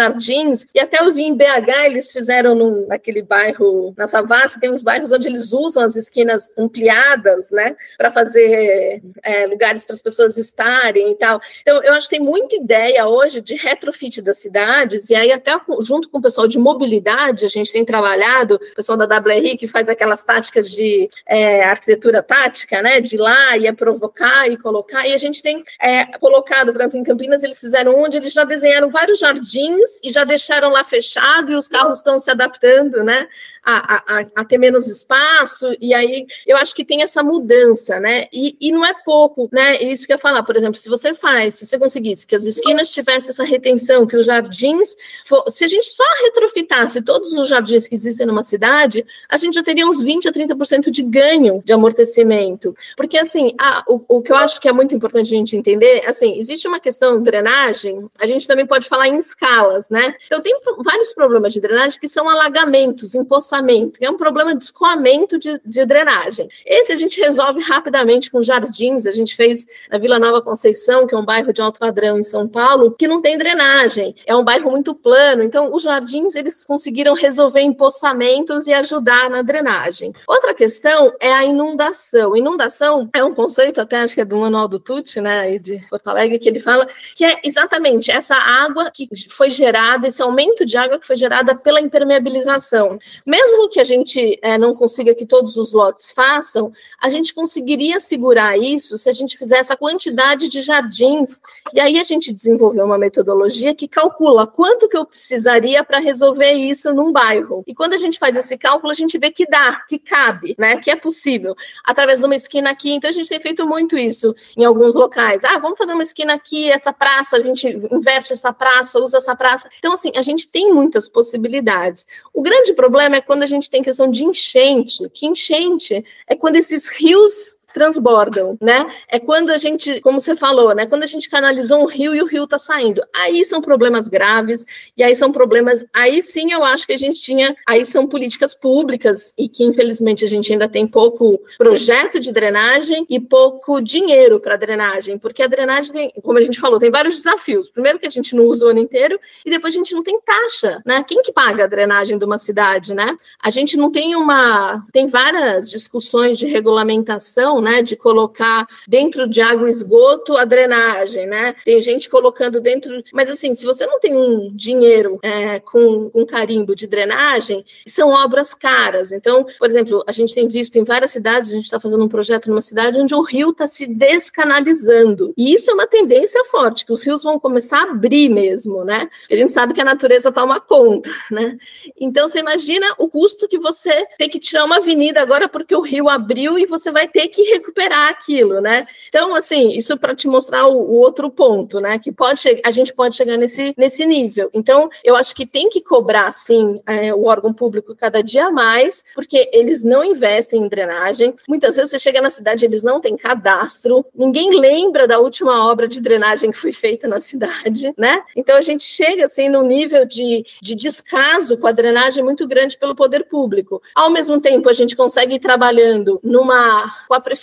e até eu vi em BH, eles fizeram num, naquele bairro, na Savassi, tem uns bairros onde eles usam as esquinas ampliadas, né, para fazer é, lugares para as pessoas estarem e tal. Então, eu acho que tem muita ideia hoje de retrofit das cidades, e aí até junto com o pessoal de mobilidade, a gente tem trabalhado, o pessoal da WRI que faz aquelas táticas de é, arquitetura tática, né, de ir lá e é provocar e colocar, e a gente tem é, colocado, por exemplo, em Campinas, eles fizeram onde eles já desenharam vários jardins e já deixaram lá fechado, e os carros estão se adaptando, né, a, a, a, ter menos espaço, e aí eu acho que tem essa mudança, né? E, e não é pouco, né? Isso que eu ia falar, por exemplo, se você faz, se você conseguisse que as esquinas tivessem essa retenção, que os jardins, for, se a gente só retrofitasse todos os jardins que existem numa cidade, a gente já teria uns 20 a 30% de ganho de amortecimento. Porque, assim, a, o, o que eu acho que é muito importante a gente entender, assim, existe uma questão de drenagem, a gente também pode falar em escalas, né? Então, tem vários problemas de drenagem que são alagamentos, empoçamento, que é um problema de escoamento de, de drenagem. Esse a gente resolve rapidamente com jardins, a gente fez na Vila Nova Conceição, que é um bairro de alto padrão em São Paulo, que não tem drenagem, é um bairro muito plano, então os jardins eles conseguiram resolver empoçamentos e ajudar na drenagem. Outra questão é a inundação. Inundação é um conceito, até acho que é do Manual do Tucci, né, de Porto Alegre, que ele fala que é exatamente essa água que foi gerada, esse aumento de água que foi gerada pela impermeabilização. Mesmo que a gente é, não consiga que todos os lotes façam, a gente conseguiria segurar isso se a gente fizesse a quantidade de jardins. E aí a gente desenvolveu uma metodologia que calcula quanto que eu precisaria para resolver isso num bairro. E quando a gente faz esse cálculo, a gente vê que dá, que cabe, né? Que é possível. Através de uma esquina aqui. Então a gente tem feito muito isso em alguns locais. Ah, vamos fazer uma esquina aqui, essa praça, a gente inverte essa praça, usa essa praça. Então, assim, a gente tem muitas possibilidades. O grande problema é quando a gente tem questão de enchente, que enchente é quando esses rios transbordam, né? É quando a gente, como você falou, né? Quando a gente canalizou um rio e o rio tá saindo. Aí são problemas graves, e aí são problemas. Aí sim eu acho que a gente tinha. Aí são políticas públicas, e que infelizmente a gente ainda tem pouco projeto de drenagem e pouco dinheiro para drenagem, porque a drenagem tem, como a gente falou, tem vários desafios. Primeiro que a gente não usa o ano inteiro, e depois a gente não tem taxa, né? Quem que paga a drenagem de uma cidade, né? A gente não tem uma. Tem várias discussões de regulamentação né, de colocar dentro de água e esgoto a drenagem, né? Tem gente colocando dentro, mas assim, se você não tem um dinheiro é, com um carimbo de drenagem, são obras caras. Então, por exemplo, a gente tem visto em várias cidades, a gente está fazendo um projeto numa cidade onde o rio está se descanalizando. E isso é uma tendência forte, que os rios vão começar a abrir mesmo, né? A gente sabe que a natureza toma conta, né? Então, você imagina o custo que você tem que tirar uma avenida agora porque o rio abriu e você vai ter que recuperar aquilo, né? Então, assim, isso para te mostrar o, o, outro ponto, né? Que pode a gente pode chegar nesse, nesse nível. Então, eu acho que tem que cobrar, sim, é, o órgão público cada dia mais, porque eles não investem em drenagem. Muitas vezes você chega na cidade, eles não têm cadastro, ninguém lembra da última obra de drenagem que foi feita na cidade, né? Então, a gente chega, assim, num nível de, de descaso com a drenagem muito grande pelo poder público. Ao mesmo tempo, a gente consegue ir trabalhando numa com a prefeitura,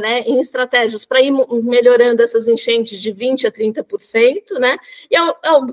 né, em estratégias para ir melhorando essas enchentes de 20% a 30%, né, e,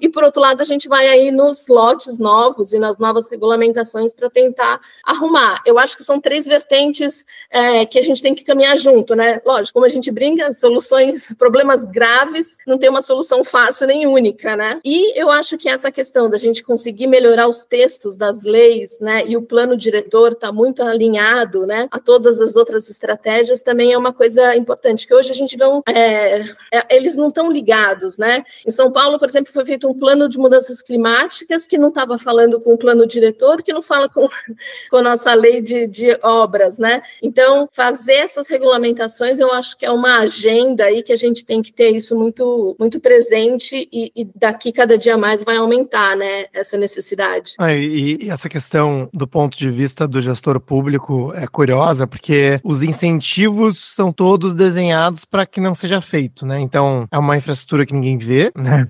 e por outro lado a gente vai aí nos lotes novos e nas novas regulamentações para tentar arrumar. Eu acho que são três vertentes é, que a gente tem que caminhar junto, né, lógico, como a gente brinca, soluções, problemas graves, não tem uma solução fácil nem única, né, e eu acho que essa questão da gente conseguir melhorar os textos das leis, né, e o plano diretor está muito alinhado, né, a todas as outras estratégias, também é uma coisa importante, que hoje a gente vê um, é, é, eles não estão ligados, né? Em São Paulo, por exemplo, foi feito um plano de mudanças climáticas que não estava falando com o plano diretor, que não fala com, com a nossa lei de, de obras, né? Então, fazer essas regulamentações, eu acho que é uma agenda aí que a gente tem que ter isso muito, muito presente e, e daqui cada dia mais vai aumentar, né, essa necessidade. Ah, e, e essa questão do ponto de vista do gestor público é curiosa, porque os incentivos objetivos são todos desenhados para que não seja feito, né? Então, é uma infraestrutura que ninguém vê, né?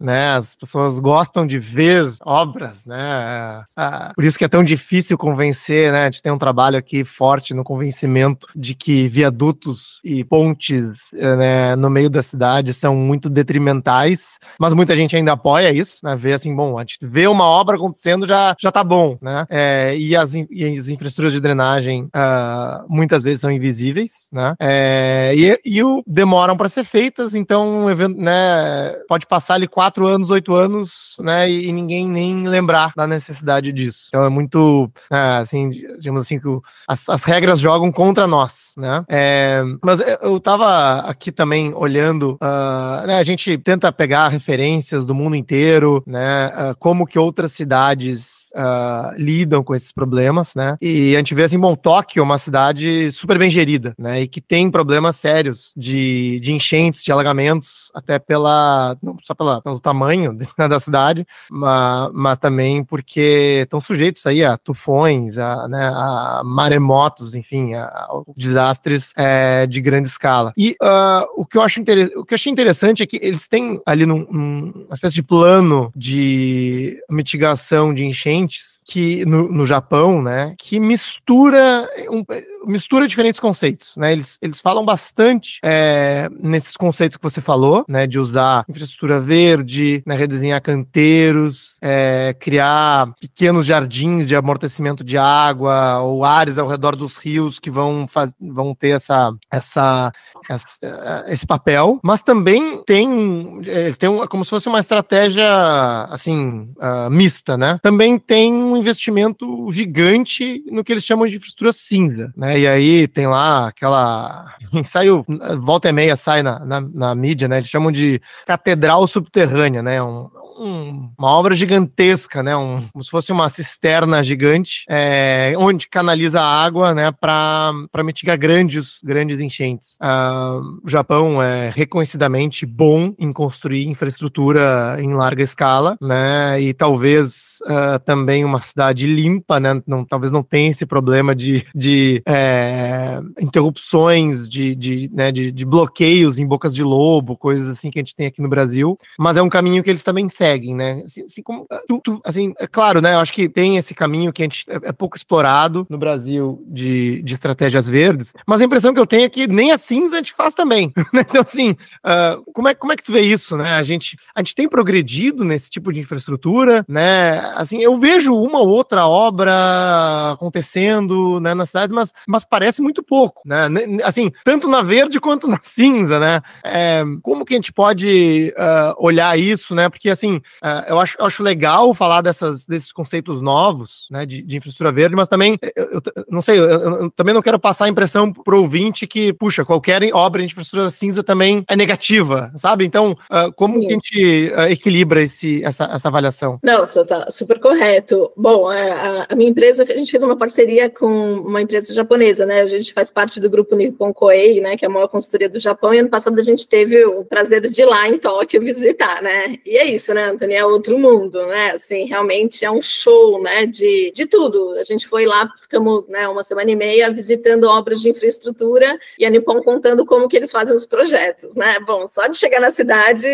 né? As pessoas gostam de ver obras, né? Por isso que é tão difícil convencer, né? A gente tem um trabalho aqui forte no convencimento de que viadutos e pontes né, no meio da cidade são muito detrimentais, mas muita gente ainda apoia isso, né? Vê assim, bom, a gente vê uma obra acontecendo já, já tá bom, né? É, e, as, e as infraestruturas de drenagem uh, muitas vezes são invisíveis invisíveis, né? É, e, e o, demoram para ser feitas, então né, pode passar ali quatro anos, oito anos, né? E, e, ninguém nem lembrar da necessidade disso. Então é muito, é, assim, digamos assim, que as, as, regras jogam contra nós, né? É, mas eu tava aqui também olhando, uh, né, a gente tenta pegar referências do mundo inteiro, né? Uh, como que outras cidades uh, lidam com esses problemas, né? E a gente vê assim, bom, Tóquio é uma cidade super bem gerida gerida, né? E que tem problemas sérios de, de enchentes, de alagamentos, até pela não só pela, pelo tamanho da cidade, mas, mas também porque estão sujeitos aí a tufões, a, né, a maremotos, enfim, a, a desastres é, de grande escala. E uh, o que eu acho o que achei interessante é que eles têm ali num, num, uma espécie de plano de mitigação de enchentes que no, no Japão, né, que mistura um, mistura diferentes conceitos, né? Eles, eles falam bastante é, nesses conceitos que você falou, né, de usar infraestrutura verde, né, redesenhar canteiros, é, criar pequenos jardins de amortecimento de água ou áreas ao redor dos rios que vão, faz, vão ter essa, essa, esse papel, mas também tem eles têm um, como se fosse uma estratégia assim uh, mista, né? Também tem um investimento gigante no que eles chamam de infraestrutura cinza, né? E aí tem lá aquela ensaio volta e meia sai na, na, na mídia, né? Eles chamam de catedral subterrânea, né? Um, um, uma obra gigantesca, né? Um, como se fosse uma cisterna gigante, é, onde canaliza a água, né? Para mitigar grandes, grandes enchentes. Uh, o Japão é reconhecidamente bom em construir infraestrutura em larga escala, né? E talvez uh, também uma cidade limpa, né? Não, talvez não tenha esse problema de, de é, interrupções, de, de, né, de, de bloqueios em bocas de lobo, coisas assim que a gente tem aqui no Brasil. Mas é um caminho que eles também seguem seguem, né? Assim, assim como ah, tu, tu, assim, é claro, né? Eu acho que tem esse caminho que a gente é, é pouco explorado no Brasil de, de estratégias verdes, mas a impressão que eu tenho é que nem a cinza a gente faz também. Né? Então, assim, uh, como, é, como é que tu vê isso, né? A gente, a gente tem progredido nesse tipo de infraestrutura, né? Assim, eu vejo uma ou outra obra acontecendo né, nas cidades, mas, mas parece muito pouco, né? Assim, tanto na verde quanto na cinza, né? É, como que a gente pode uh, olhar isso, né? Porque, assim, uh, eu, acho, eu acho legal falar dessas, desses conceitos novos, né, de, de infraestrutura verde, mas também, eu, eu não sei, eu, eu, também não quero passar a impressão pro ouvinte que, puxa, qualquer obra de infraestrutura cinza também é negativa, sabe? Então, uh, como Sim. que a gente uh, equilibra esse, essa, essa avaliação? Não, você tá super correto. Bom, a, a, minha empresa, a gente fez uma parceria com uma empresa japonesa, né? A gente faz parte do grupo Nippon Koei, né, que é a maior consultoria do Japão, e ano passado a gente teve o prazer de ir lá em Tóquio visitar, né? E é isso, né, Anthony? É outro mundo, né? Assim, realmente é um show, né? De, de tudo. A gente foi lá, ficamos né, uma semana e meia visitando obras de infraestrutura e a Nippon contando como que eles fazem os projetos, né? Bom, só de chegar na cidade,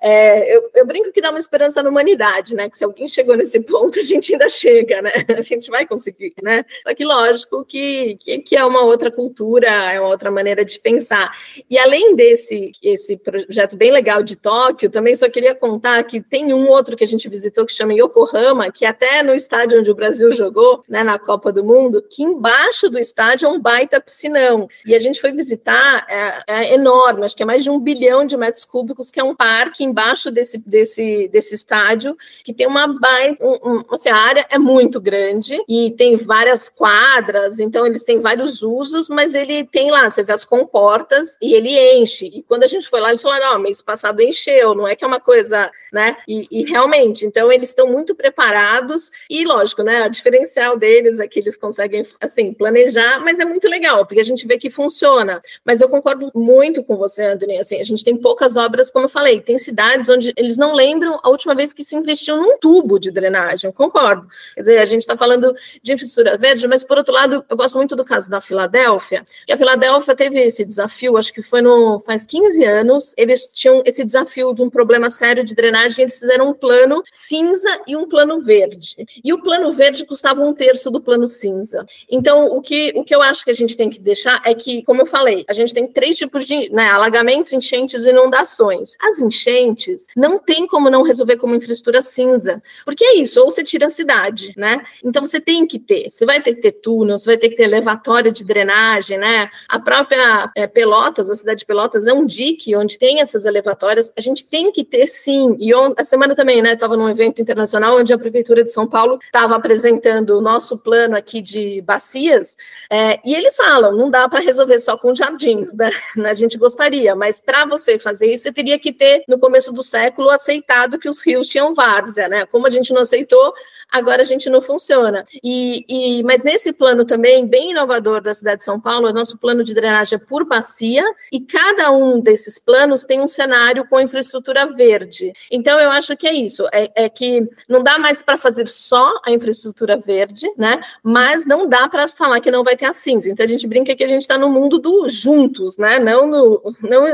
é, eu, eu brinco que dá uma esperança na humanidade, né? Que se alguém chegou nesse ponto, a gente ainda chega, né? A gente vai conseguir, né? Só que lógico que, que, que é uma outra cultura, é uma outra maneira de pensar. E além desse esse projeto bem legal de Tóquio, também só queria contar que tem um outro que a gente visitou que chama Yokohama, que até no estádio onde o Brasil jogou, né, na Copa do Mundo, que embaixo do estádio é um baita piscinão. E a gente foi visitar, é, é enorme, acho que é mais de um bilhão de metros cúbicos, que é um parque embaixo desse, desse, desse estádio, que tem uma baita, um, um, assim, a área é muito grande e tem várias quadras, então eles têm vários usos, mas ele tem lá, você vê as comportas e ele enche. E quando a gente foi lá, eles falaram, não, mês passado encheu, não é que é uma coisa, né? E, e realmente, então eles estão muito preparados e, lógico, né? O diferencial deles é que eles conseguem, assim, planejar, mas é muito legal, porque a gente vê que funciona. Mas eu concordo muito com você, Anthony, assim, a gente tem poucas obras, como eu falei, tem cidades onde eles não lembram a última vez que se investiu num tubo de drenagem, eu concordo. Quer dizer, a gente está falando de infraestrutura verde, mas por outro lado, eu gosto muito do caso da Filadélfia, que a Filadélfia teve esse desafio, acho que foi no faz 15 anos, eles tinham esse desafio de um problema sério de drenagem, eles fizeram um plano cinza e um plano verde. E o plano verde custava um terço do plano cinza. Então, o que, o que eu acho que a gente tem que deixar é que, como eu falei, a gente tem três tipos de né, alagamentos, enchentes e inundações. As enchentes não tem como não resolver como infraestrutura cinza, porque é isso, ou você tira a cidade, né? Então você tem que ter, você vai ter que ter túnel, você vai ter que ter elevatória de drenagem, né? A própria é, Pelotas, a cidade de Pelotas é um dique onde tem essas elevatórias, a gente tem que ter sim. E on, semana também, né? Estava num evento internacional onde a Prefeitura de São Paulo estava apresentando o nosso plano aqui de bacias, é, e eles falam: não dá para resolver só com jardins, né? A gente gostaria, mas para você fazer isso, você teria que ter, no começo do século, aceitado que os rios tinham várzea, né? Como a gente não aceitou, agora a gente não funciona. E, e, mas nesse plano também, bem inovador da cidade de São Paulo, é nosso plano de drenagem é por bacia, e cada um desses planos tem um cenário com infraestrutura verde. Então, eu acho que é isso, é, é que não dá mais para fazer só a infraestrutura verde, né? Mas não dá para falar que não vai ter a cinza. Então, a gente brinca que a gente está no mundo do juntos, né? Não no. Não,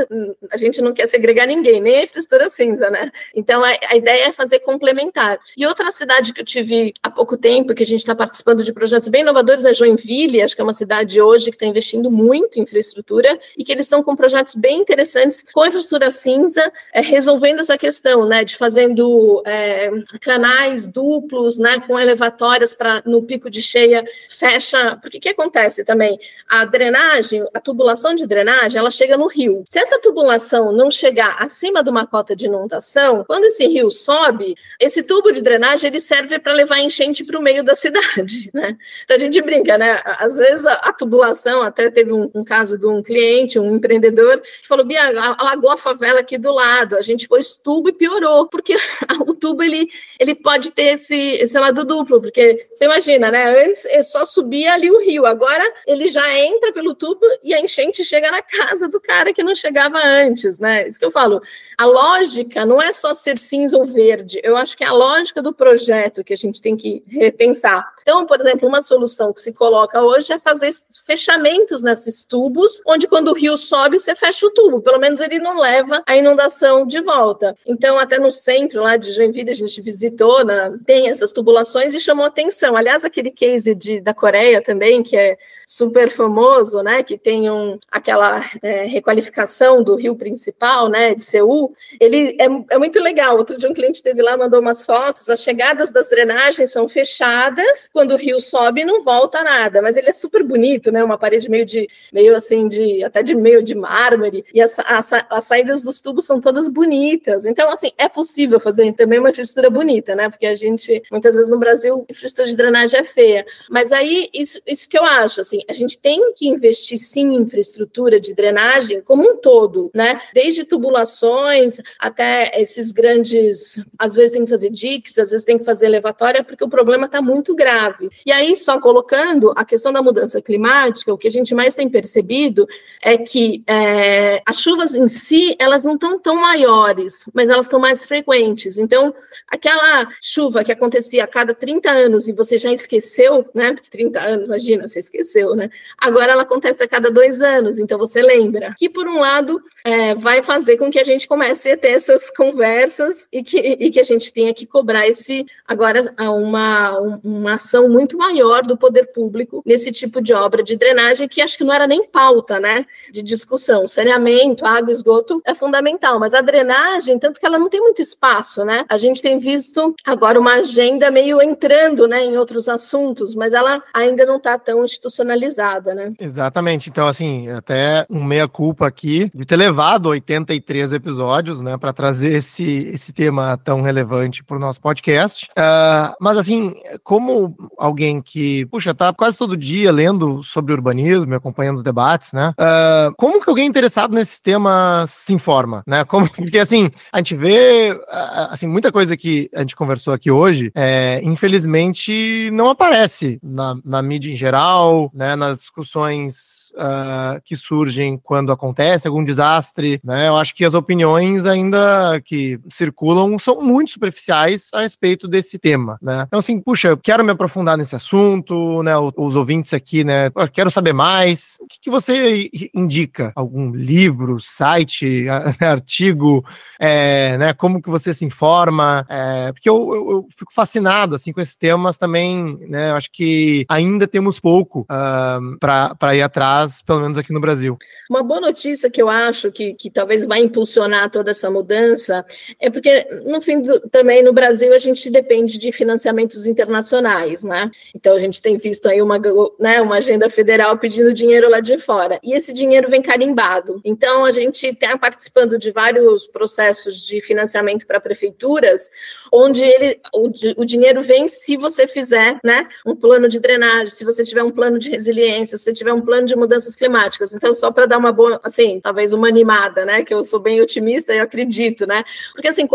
a gente não quer segregar ninguém, nem a infraestrutura cinza, né? Então, a, a ideia é fazer complementar. E outra cidade que eu tive há pouco tempo, que a gente está participando de projetos bem inovadores, é Joinville, acho que é uma cidade hoje que está investindo muito em infraestrutura e que eles estão com projetos bem interessantes com infraestrutura cinza, é, resolvendo essa questão, né, de fazendo é, canais duplos, né, com elevatórias para no pico de cheia fecha, porque que acontece também? A drenagem, a tubulação de drenagem, ela chega no rio. Se essa tubulação não chegar acima de uma cota de inundação, quando esse rio sobe, esse tubo de drenagem ele serve para levar enchente para o meio da cidade, né? Então a gente brinca, né? Às vezes a, a tubulação, até teve um, um, caso de um cliente, um empreendedor, que falou: Bia, alagou a favela aqui do lado, a gente pôs tubo e piorou, porque o tubo ele, ele pode ter esse, esse lado duplo, porque você imagina, né? Antes só subia ali o rio, agora ele já entra pelo tubo e a enchente chega na casa do cara que não chegava antes, né? Isso que eu falo. A lógica não é só ser cinza ou verde, eu acho que é a lógica do projeto que a gente tem que repensar. Então, por exemplo, uma solução que se coloca hoje é fazer fechamentos nesses tubos, onde quando o rio sobe, você fecha o tubo, pelo menos ele não leva a inundação de volta. Então, até no centro lá de Joinville, a gente visitou, né, tem essas tubulações e chamou atenção. Aliás, aquele case de, da Coreia também, que é super famoso, né, que tem um, aquela é, requalificação do rio principal, né, de Seul, ele é, é muito legal. Outro dia um cliente teve lá, mandou umas fotos, as chegadas das drenagens são fechadas, quando o rio sobe não volta nada, mas ele é super bonito, né, uma parede meio de, meio assim, de, até de meio de mármore, e as, as, as saídas dos tubos são todas bonitas. Então, assim, é possível fazer também uma infraestrutura bonita, né, porque a gente, muitas vezes no Brasil, infraestrutura de drenagem é feia, mas aí, isso, isso que eu acho, assim, a gente tem que investir sim em infraestrutura de drenagem como um todo, né, desde tubulações até esses grandes, às vezes tem que fazer diques, às vezes tem que fazer porque o problema está muito grave. E aí, só colocando a questão da mudança climática, o que a gente mais tem percebido é que é, as chuvas em si, elas não estão tão maiores, mas elas estão mais frequentes. Então, aquela chuva que acontecia a cada 30 anos e você já esqueceu, né? Porque 30 anos, imagina, você esqueceu, né? Agora ela acontece a cada dois anos, então você lembra. Que, por um lado, é, vai fazer com que a gente comece a ter essas conversas e que, e que a gente tenha que cobrar esse agora uma, uma ação muito maior do poder público nesse tipo de obra de drenagem, que acho que não era nem pauta, né? De discussão. Saneamento, água, esgoto é fundamental, mas a drenagem, tanto que ela não tem muito espaço, né? A gente tem visto agora uma agenda meio entrando né, em outros assuntos, mas ela ainda não está tão institucionalizada, né? Exatamente. Então, assim, até um meia-culpa aqui de ter levado 83 episódios, né, para trazer esse, esse tema tão relevante para o nosso podcast. Uh, mas, assim, como alguém que, puxa, tá quase todo dia lendo sobre urbanismo acompanhando os debates, né? Uh, como que alguém interessado nesse tema se informa, né? Como, porque, assim, a gente vê, assim, muita coisa que a gente conversou aqui hoje, é, infelizmente, não aparece na, na mídia em geral, né? Nas discussões uh, que surgem quando acontece algum desastre, né? Eu acho que as opiniões ainda que circulam são muito superficiais a respeito desse tema, né? Então, assim, puxa, eu quero me aprofundar nesse assunto, né? Os ouvintes aqui, né? Eu quero saber mais. O que, que você indica? Algum livro, site, artigo, é, né? Como que você se informa? É, porque eu, eu, eu, fico fascinado, assim, com esses temas também, né? Eu acho que ainda temos pouco uh, para ir atrás pelo menos aqui no Brasil. Uma boa notícia que eu acho que, que talvez vai impulsionar toda essa mudança é porque, no fim, do, também no Brasil a gente depende de financiamentos internacionais, né? Então a gente tem visto aí uma, né, uma agenda federal pedindo dinheiro lá de fora. E esse dinheiro vem carimbado. Então a gente está participando de vários processos de financiamento para prefeituras, onde ele, o, o dinheiro vem se você fizer né, um plano de drenagem, se você tiver um plano de resiliência, se você tiver um plano de mudança mudanças climáticas. Então, só para dar uma boa, assim, talvez uma animada, né? Que eu sou bem otimista e acredito, né? Porque assim,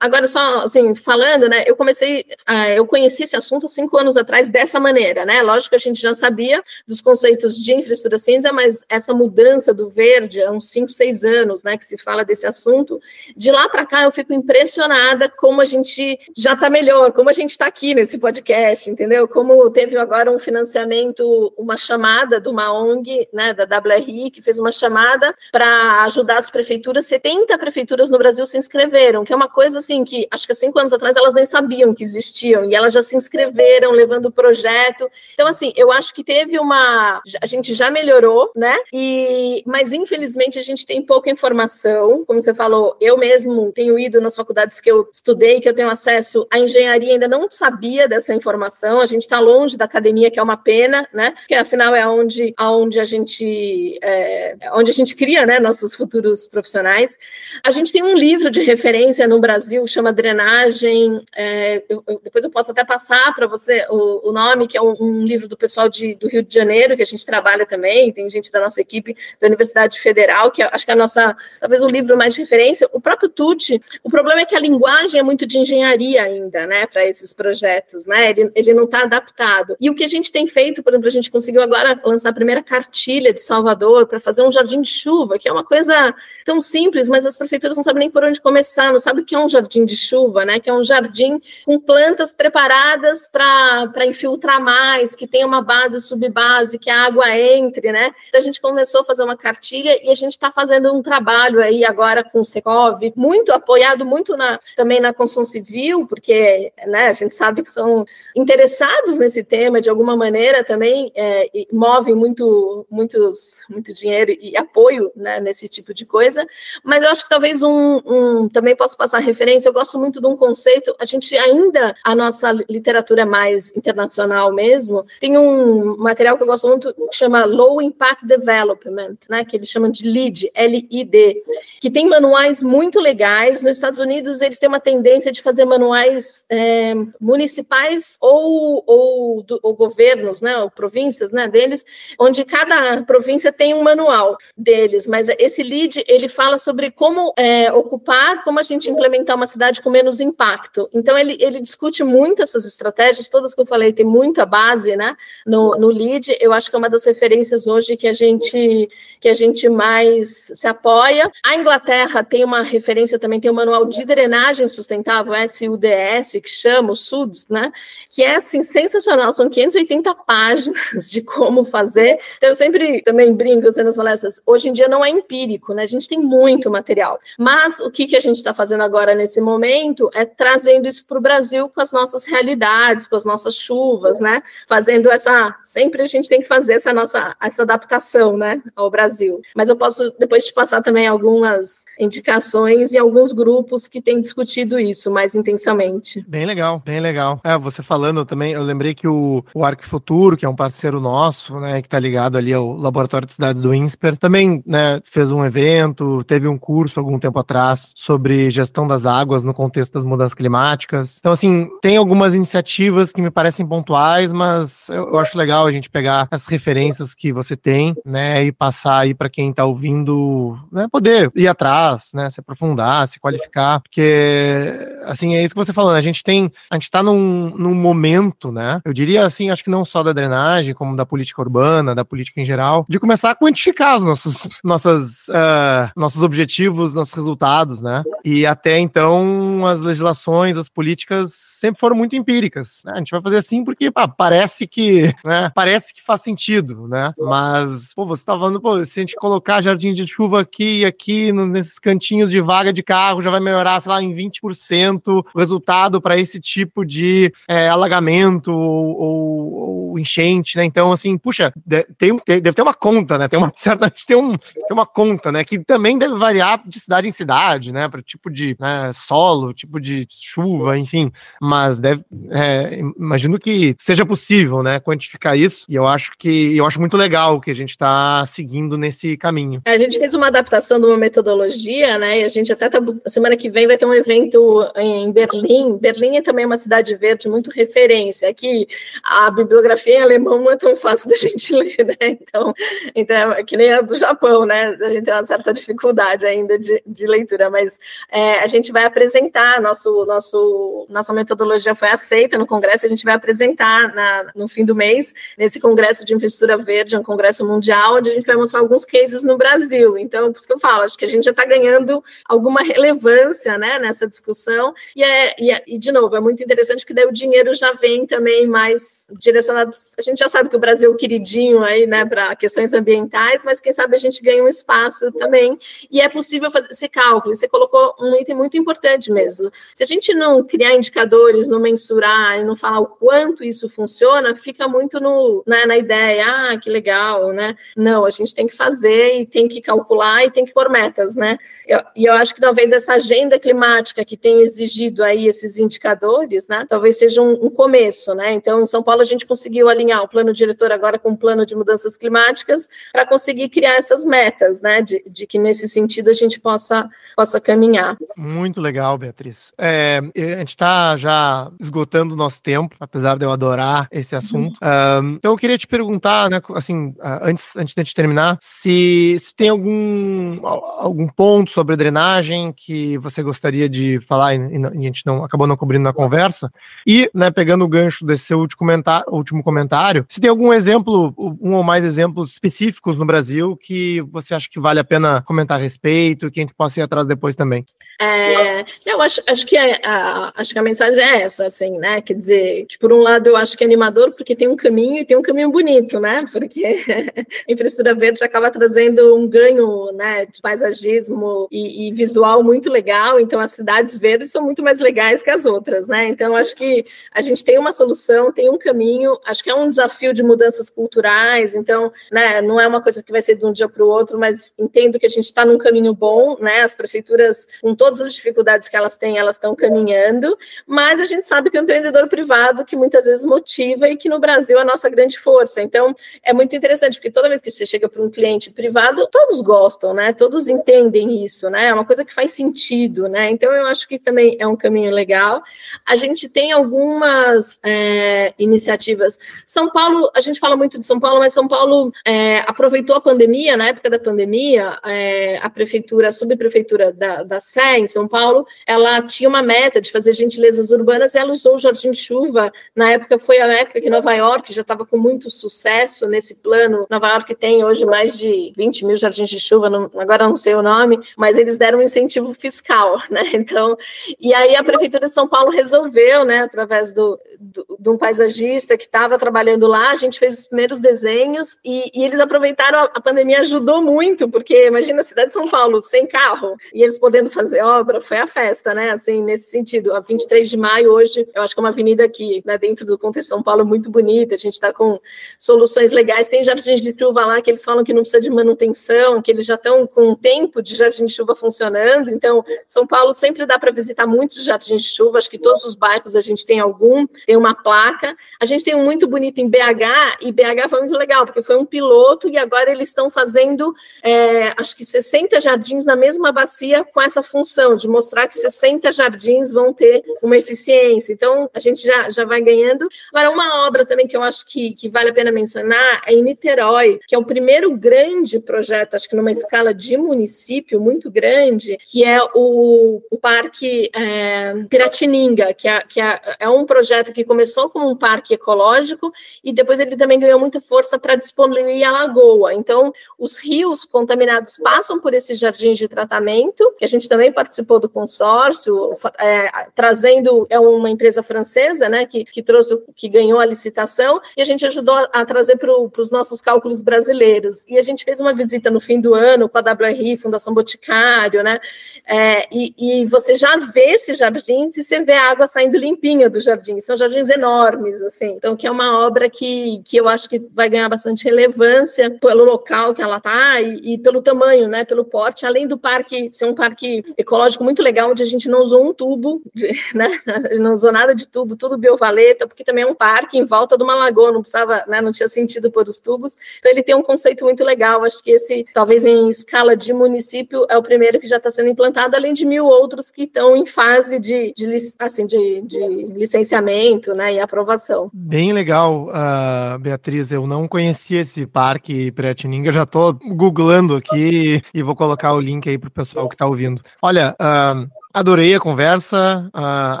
agora só assim, falando, né? Eu comecei, uh, eu conheci esse assunto cinco anos atrás dessa maneira, né? Lógico que a gente já sabia dos conceitos de infraestrutura cinza, mas essa mudança do verde há uns cinco, seis anos, né? Que se fala desse assunto. De lá para cá, eu fico impressionada como a gente já está melhor, como a gente está aqui nesse podcast, entendeu? Como teve agora um financiamento, uma chamada de uma ONG, né? Da WRI, que fez uma chamada para ajudar as prefeituras. 70 prefeituras no Brasil se inscreveram, que é uma coisa assim que acho que há cinco anos atrás elas nem sabiam que existiam e elas já se inscreveram, levando o projeto. Então, assim, eu acho que teve uma. A gente já melhorou, né? E, mas infelizmente a gente tem pouca informação. Como você falou, eu mesmo tenho ido nas faculdades que eu estudei, que eu tenho acesso à engenharia, ainda não sabia dessa informação. A gente está longe da academia, que é uma pena, né? Porque afinal é onde, onde a gente é, onde a gente cria né, nossos futuros profissionais. A gente tem um livro de referência no Brasil que chama Drenagem. É, eu, eu, depois eu posso até passar para você o, o, nome, que é um, um livro do pessoal de, do Rio de Janeiro, que a gente trabalha também, tem gente da nossa equipe da Universidade Federal, que é, acho que é a nossa, talvez o livro mais de referência. O próprio Tucci, o problema é que a linguagem é muito de engenharia ainda, né, para esses projetos, né? Ele, ele não está adaptado. E o que a gente tem feito, por exemplo, a gente conseguiu agora lançar a primeira cartilha de Salvador para fazer um jardim de chuva, que é uma coisa tão simples, mas as prefeituras não sabem nem por onde começar, não sabem o que é um jardim de chuva, né? Que é um jardim com plantas preparadas para infiltrar mais, que tem uma base subbase, que a água entre, né? Então a gente começou a fazer uma cartilha e a gente está fazendo um trabalho aí agora com o Secov, muito apoiado muito na, também na construção civil, porque né, a gente sabe que são interessados nesse tema de alguma maneira também, é, movem muito, muitos, muito dinheiro e apoio né, nesse tipo de coisa, mas eu acho que talvez um, um, também posso passar referência, eu gosto muito de um conceito, a gente ainda, a nossa literatura mais internacional mesmo, tem um material que eu gosto muito que chama Low Impact Development, né, que eles chamam de LEAD, L-I-D, que tem manuais muito legais, nos Estados Unidos eles têm uma tendência de fazer manuais é, municipais ou, ou, do, ou governos, né, ou províncias, né, deles, onde cada província tem um manual deles, mas esse lead ele fala sobre como é, ocupar, como a gente implementar uma cidade com menos impacto. Então ele, ele discute muito essas estratégias, todas que eu falei tem muita base, né? No, no lead, eu acho que é uma das referências hoje que a gente que a gente mais se apoia. A Inglaterra tem uma referência também, tem o um manual de drenagem sustentável, SUDS, que chama o SUDS, né? Que é assim sensacional, são 580 páginas de como fazer. Então, eu sempre também brinco assim, nas palestras, hoje em dia não é empírico, né? A gente tem muito material. Mas o que, que a gente está fazendo agora nesse momento é trazendo isso para o Brasil com as nossas realidades, com as nossas chuvas, né? Fazendo essa. Sempre a gente tem que fazer essa nossa essa adaptação, né? Ao Brasil. Mas eu posso depois te passar também algumas indicações e alguns grupos que têm discutido isso mais intensamente. Bem legal, bem legal. É, você falando também, eu lembrei que o, o Arquifuturo, que é um parceiro nosso, né, que está ligado ali Laboratório de Cidades do INSPER, também né, fez um evento, teve um curso algum tempo atrás sobre gestão das águas no contexto das mudanças climáticas. Então, assim, tem algumas iniciativas que me parecem pontuais, mas eu, eu acho legal a gente pegar as referências que você tem, né, e passar aí para quem está ouvindo, né, poder ir atrás, né, se aprofundar, se qualificar, porque, assim, é isso que você falou, né, a gente tem, a gente está num, num momento, né, eu diria assim, acho que não só da drenagem, como da política urbana, da política em geral, de começar a quantificar os nossos, nossas, uh, nossos objetivos, nossos resultados, né? E até então as legislações, as políticas sempre foram muito empíricas. Né? A gente vai fazer assim porque pá, parece que, né? Parece que faz sentido, né? Mas, pô, você tá falando, pô, se a gente colocar jardim de chuva aqui e aqui, nesses cantinhos de vaga de carro, já vai melhorar, sei lá, em 20% o resultado para esse tipo de é, alagamento ou, ou, ou, enchente, né? Então, assim, puxa, tem, deve ter uma conta, né? Tem uma certa, tem, um, tem uma conta, né? Que também deve variar de cidade em cidade, né? Para tipo de né, solo, tipo de chuva, enfim. Mas deve, é, imagino que seja possível, né? Quantificar isso. E eu acho que eu acho muito legal que a gente está seguindo nesse caminho. A gente fez uma adaptação de uma metodologia, né? E a gente até tá, semana que vem vai ter um evento em Berlim. Berlim é também uma cidade verde muito referência. Aqui a bibliografia em alemão não é tão fácil da gente ler, né? Então, então é que nem a do Japão, né? A gente tem uma certa dificuldade ainda de, de leitura, mas é, a gente vai apresentar, nosso, nosso, nossa metodologia foi aceita no Congresso, a gente vai apresentar na, no fim do mês, nesse Congresso de Infraestrutura Verde, um congresso mundial, onde a gente vai mostrar alguns cases no Brasil. Então, por isso que eu falo, acho que a gente já está ganhando alguma relevância né, nessa discussão, e, é, e, é, e, de novo, é muito interessante que daí o dinheiro já vem também mais direcionado, a gente já sabe que o Brasil é o queridinho aí, né, para questões ambientais, mas quem sabe a gente ganha um espaço também, e é possível fazer esse cálculo, você colocou um item muito importante mesmo, se a gente não criar indicadores, não mensurar, e não falar o quanto isso funciona, fica muito no, né, na ideia, ah, que legal, né, não, a gente tem que fazer e tem que calcular e tem que pôr metas, né, eu, e eu acho que talvez essa agenda climática que tem exigido aí esses indicadores, né, talvez seja um, um começo, né, então em São Paulo a gente conseguiu alinhar o plano diretor agora com o plano de mudanças climáticas para conseguir criar essas metas, né, de, de, que nesse sentido a gente possa, possa caminhar. Muito legal, Beatriz. É, a gente está já esgotando o nosso tempo, apesar de eu adorar esse assunto. Uhum. então eu queria te perguntar, né, assim, antes, antes de a gente terminar, se, se tem algum, algum ponto sobre drenagem que você gostaria de falar e, e a gente não acabou não cobrindo na conversa. E, né, pegando o gancho desse seu último comentário, último comentário, se tem algum exemplo, um ou mais exemplos específicos no Brasil que você acha que vale a pena comentar a respeito e que a gente possa ir atrás depois também. É, eu acho, acho, que a, a, acho que a mensagem é essa, assim, né? Quer dizer, por um lado eu acho que é animador porque tem um caminho e tem um caminho bonito, né? Porque a infraestrutura verde acaba trazendo um ganho, né, de paisagismo e, e visual muito legal. Então as cidades verdes são muito mais legais que as outras, né? Então acho que a gente tem uma solução, tem um caminho. Acho que é um desafio de mudanças culturais. Então, né, não é uma coisa que vai ser de um dia para o outro, mas entendo que a gente está num caminho bom, né? As prefeituras, com todas as dificuldades que elas têm, elas estão caminhando, mas a gente sabe que o empreendedor privado que muitas vezes motiva e que no Brasil é a nossa grande força. Então, é muito interessante, porque toda vez que você chega para um cliente privado, todos gostam, né? Todos entendem isso, né? É uma coisa que faz sentido, né? Então, eu acho que também é um caminho legal. A gente tem algumas é, iniciativas. São Paulo, a gente fala muito de São Paulo, mas São Paulo é, aproveitou a pandemia, na época da pandemia, é, a prefeitura, a subprefeitura da, da Sé, em São Paulo, ela tinha uma meta de fazer gentilezas urbanas e ela usou o Jardim de Chuva. Na época foi a época que Nova York já estava com muito sucesso nesse plano. Nova York tem hoje mais de 20 mil jardins de chuva, não, agora não sei o nome, mas eles deram um incentivo fiscal, né? Então, e aí a prefeitura de São Paulo resolveu, né, através do, do de um paisagista que estava trabalhando lá, a gente fez os primeiros desenhos e, e eles aproveitaram a, a pandemia ajudou muito, porque imagina a cidade de São Paulo sem carro e eles podendo fazer obra, foi a festa, né? Assim, nesse sentido, a 23 de maio hoje, eu acho que é uma avenida aqui, né, dentro do contexto de São Paulo muito bonita, a gente está com soluções legais, tem jardins de chuva lá que eles falam que não precisa de manutenção, que eles já estão com um tempo de jardim de chuva funcionando, então São Paulo sempre dá para visitar muitos jardins de chuva, acho que todos os bairros a gente tem algum, tem uma placa, a gente tem um muito bonito em BH, e BH foi muito legal, porque foi um piloto e agora eles estão fazendo, é, acho que 60 jardins na mesma bacia com essa função de mostrar que 60 jardins vão ter uma eficiência. Então, a gente já, já vai ganhando. Agora, uma obra também que eu acho que, que vale a pena mencionar é em Niterói, que é o primeiro grande projeto, acho que numa escala de município muito grande, que é o, o Parque é, Piratininga, que, é, que é, é um projeto que começou como um parque ecológico e depois ele também ganhou muita força para disponibilizar a lagoa. Então, os rios contaminados passam por esses jardins de tratamento, que a gente também participou do consórcio, é, trazendo, é uma empresa francesa, né, que, que trouxe, que ganhou a licitação, e a gente ajudou a, a trazer para os nossos cálculos brasileiros. E a gente fez uma visita no fim do ano com a WRI, Fundação Boticário, né, é, e, e você já vê esses jardins e você vê a água saindo limpinha do jardim, são jardins enormes, assim, então que é uma obra que, que eu acho que vai ganhar bastante relevância pelo local que ela está e, e pelo tamanho, né, pelo porte, além do parque ser um parque ecológico muito legal, onde a gente não usou um tubo, né, não usou nada de tubo, tudo biovaleta, porque também é um parque em volta de uma lagoa, não precisava, né, não tinha sentido pôr os tubos, então ele tem um conceito muito legal, acho que esse, talvez em escala de município, é o primeiro que já está sendo implantado, além de mil outros que estão em fase de, de assim, de, de licenciamento, né, e aprovação. Bem legal uh, Beatriz. Eu não conhecia esse parque Piratininga, já tô googlando aqui e vou colocar o link aí pro pessoal que tá ouvindo. Olha, uh, Adorei a conversa, uh,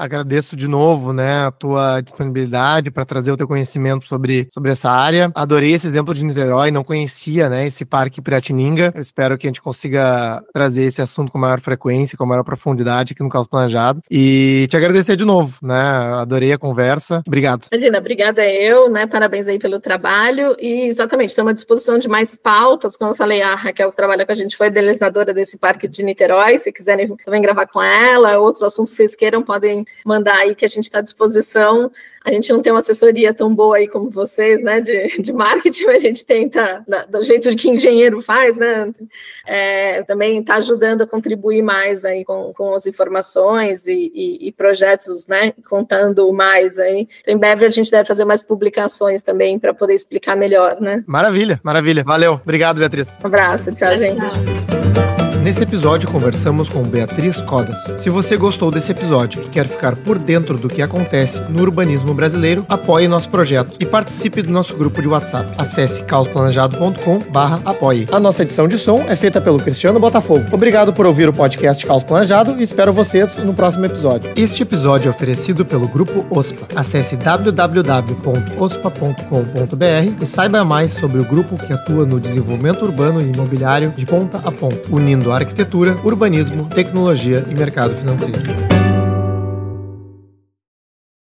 agradeço de novo, né, a tua disponibilidade para trazer o teu conhecimento sobre, sobre essa área. Adorei esse exemplo de Niterói, não conhecia, né, esse parque Piratininga. Eu espero que a gente consiga trazer esse assunto com maior frequência, com maior profundidade aqui no Caos Planejado. E te agradecer de novo, né, adorei a conversa. Obrigado. Imagina, obrigada eu, né, parabéns aí pelo trabalho e exatamente, estamos à disposição de mais pautas, como eu falei, a Raquel que trabalha com a gente foi idealizadora desse parque de Niterói, se quiserem também gravar com ela, ela, outros assuntos que vocês queiram, podem mandar aí que a gente está à disposição. A gente não tem uma assessoria tão boa aí como vocês, né, de, de marketing, a gente tenta, do jeito que engenheiro faz, né, é, também está ajudando a contribuir mais aí com, com as informações e, e, e, projetos, né, contando mais aí. Então, em breve a gente deve fazer mais publicações também para poder explicar melhor, né. Maravilha, maravilha. Valeu. Obrigado, Beatriz. Um abraço. Tchau, gente. Tchau. Nesse episódio conversamos com Beatriz Codas. Se você gostou desse episódio e quer ficar por dentro do que acontece no urbanismo brasileiro, apoie nosso projeto e participe do nosso grupo de WhatsApp. Acesse caosplanejado.com/apoie. A nossa edição de som é feita pelo Cristiano Botafogo. Obrigado por ouvir o podcast Caos Planejado e espero vocês no próximo episódio. Este episódio é oferecido pelo grupo OSPA. Acesse www.ospa.com.br e saiba mais sobre o grupo que atua no desenvolvimento urbano e imobiliário de ponta a ponta, unindo arquitetura, urbanismo, tecnologia e mercado financeiro.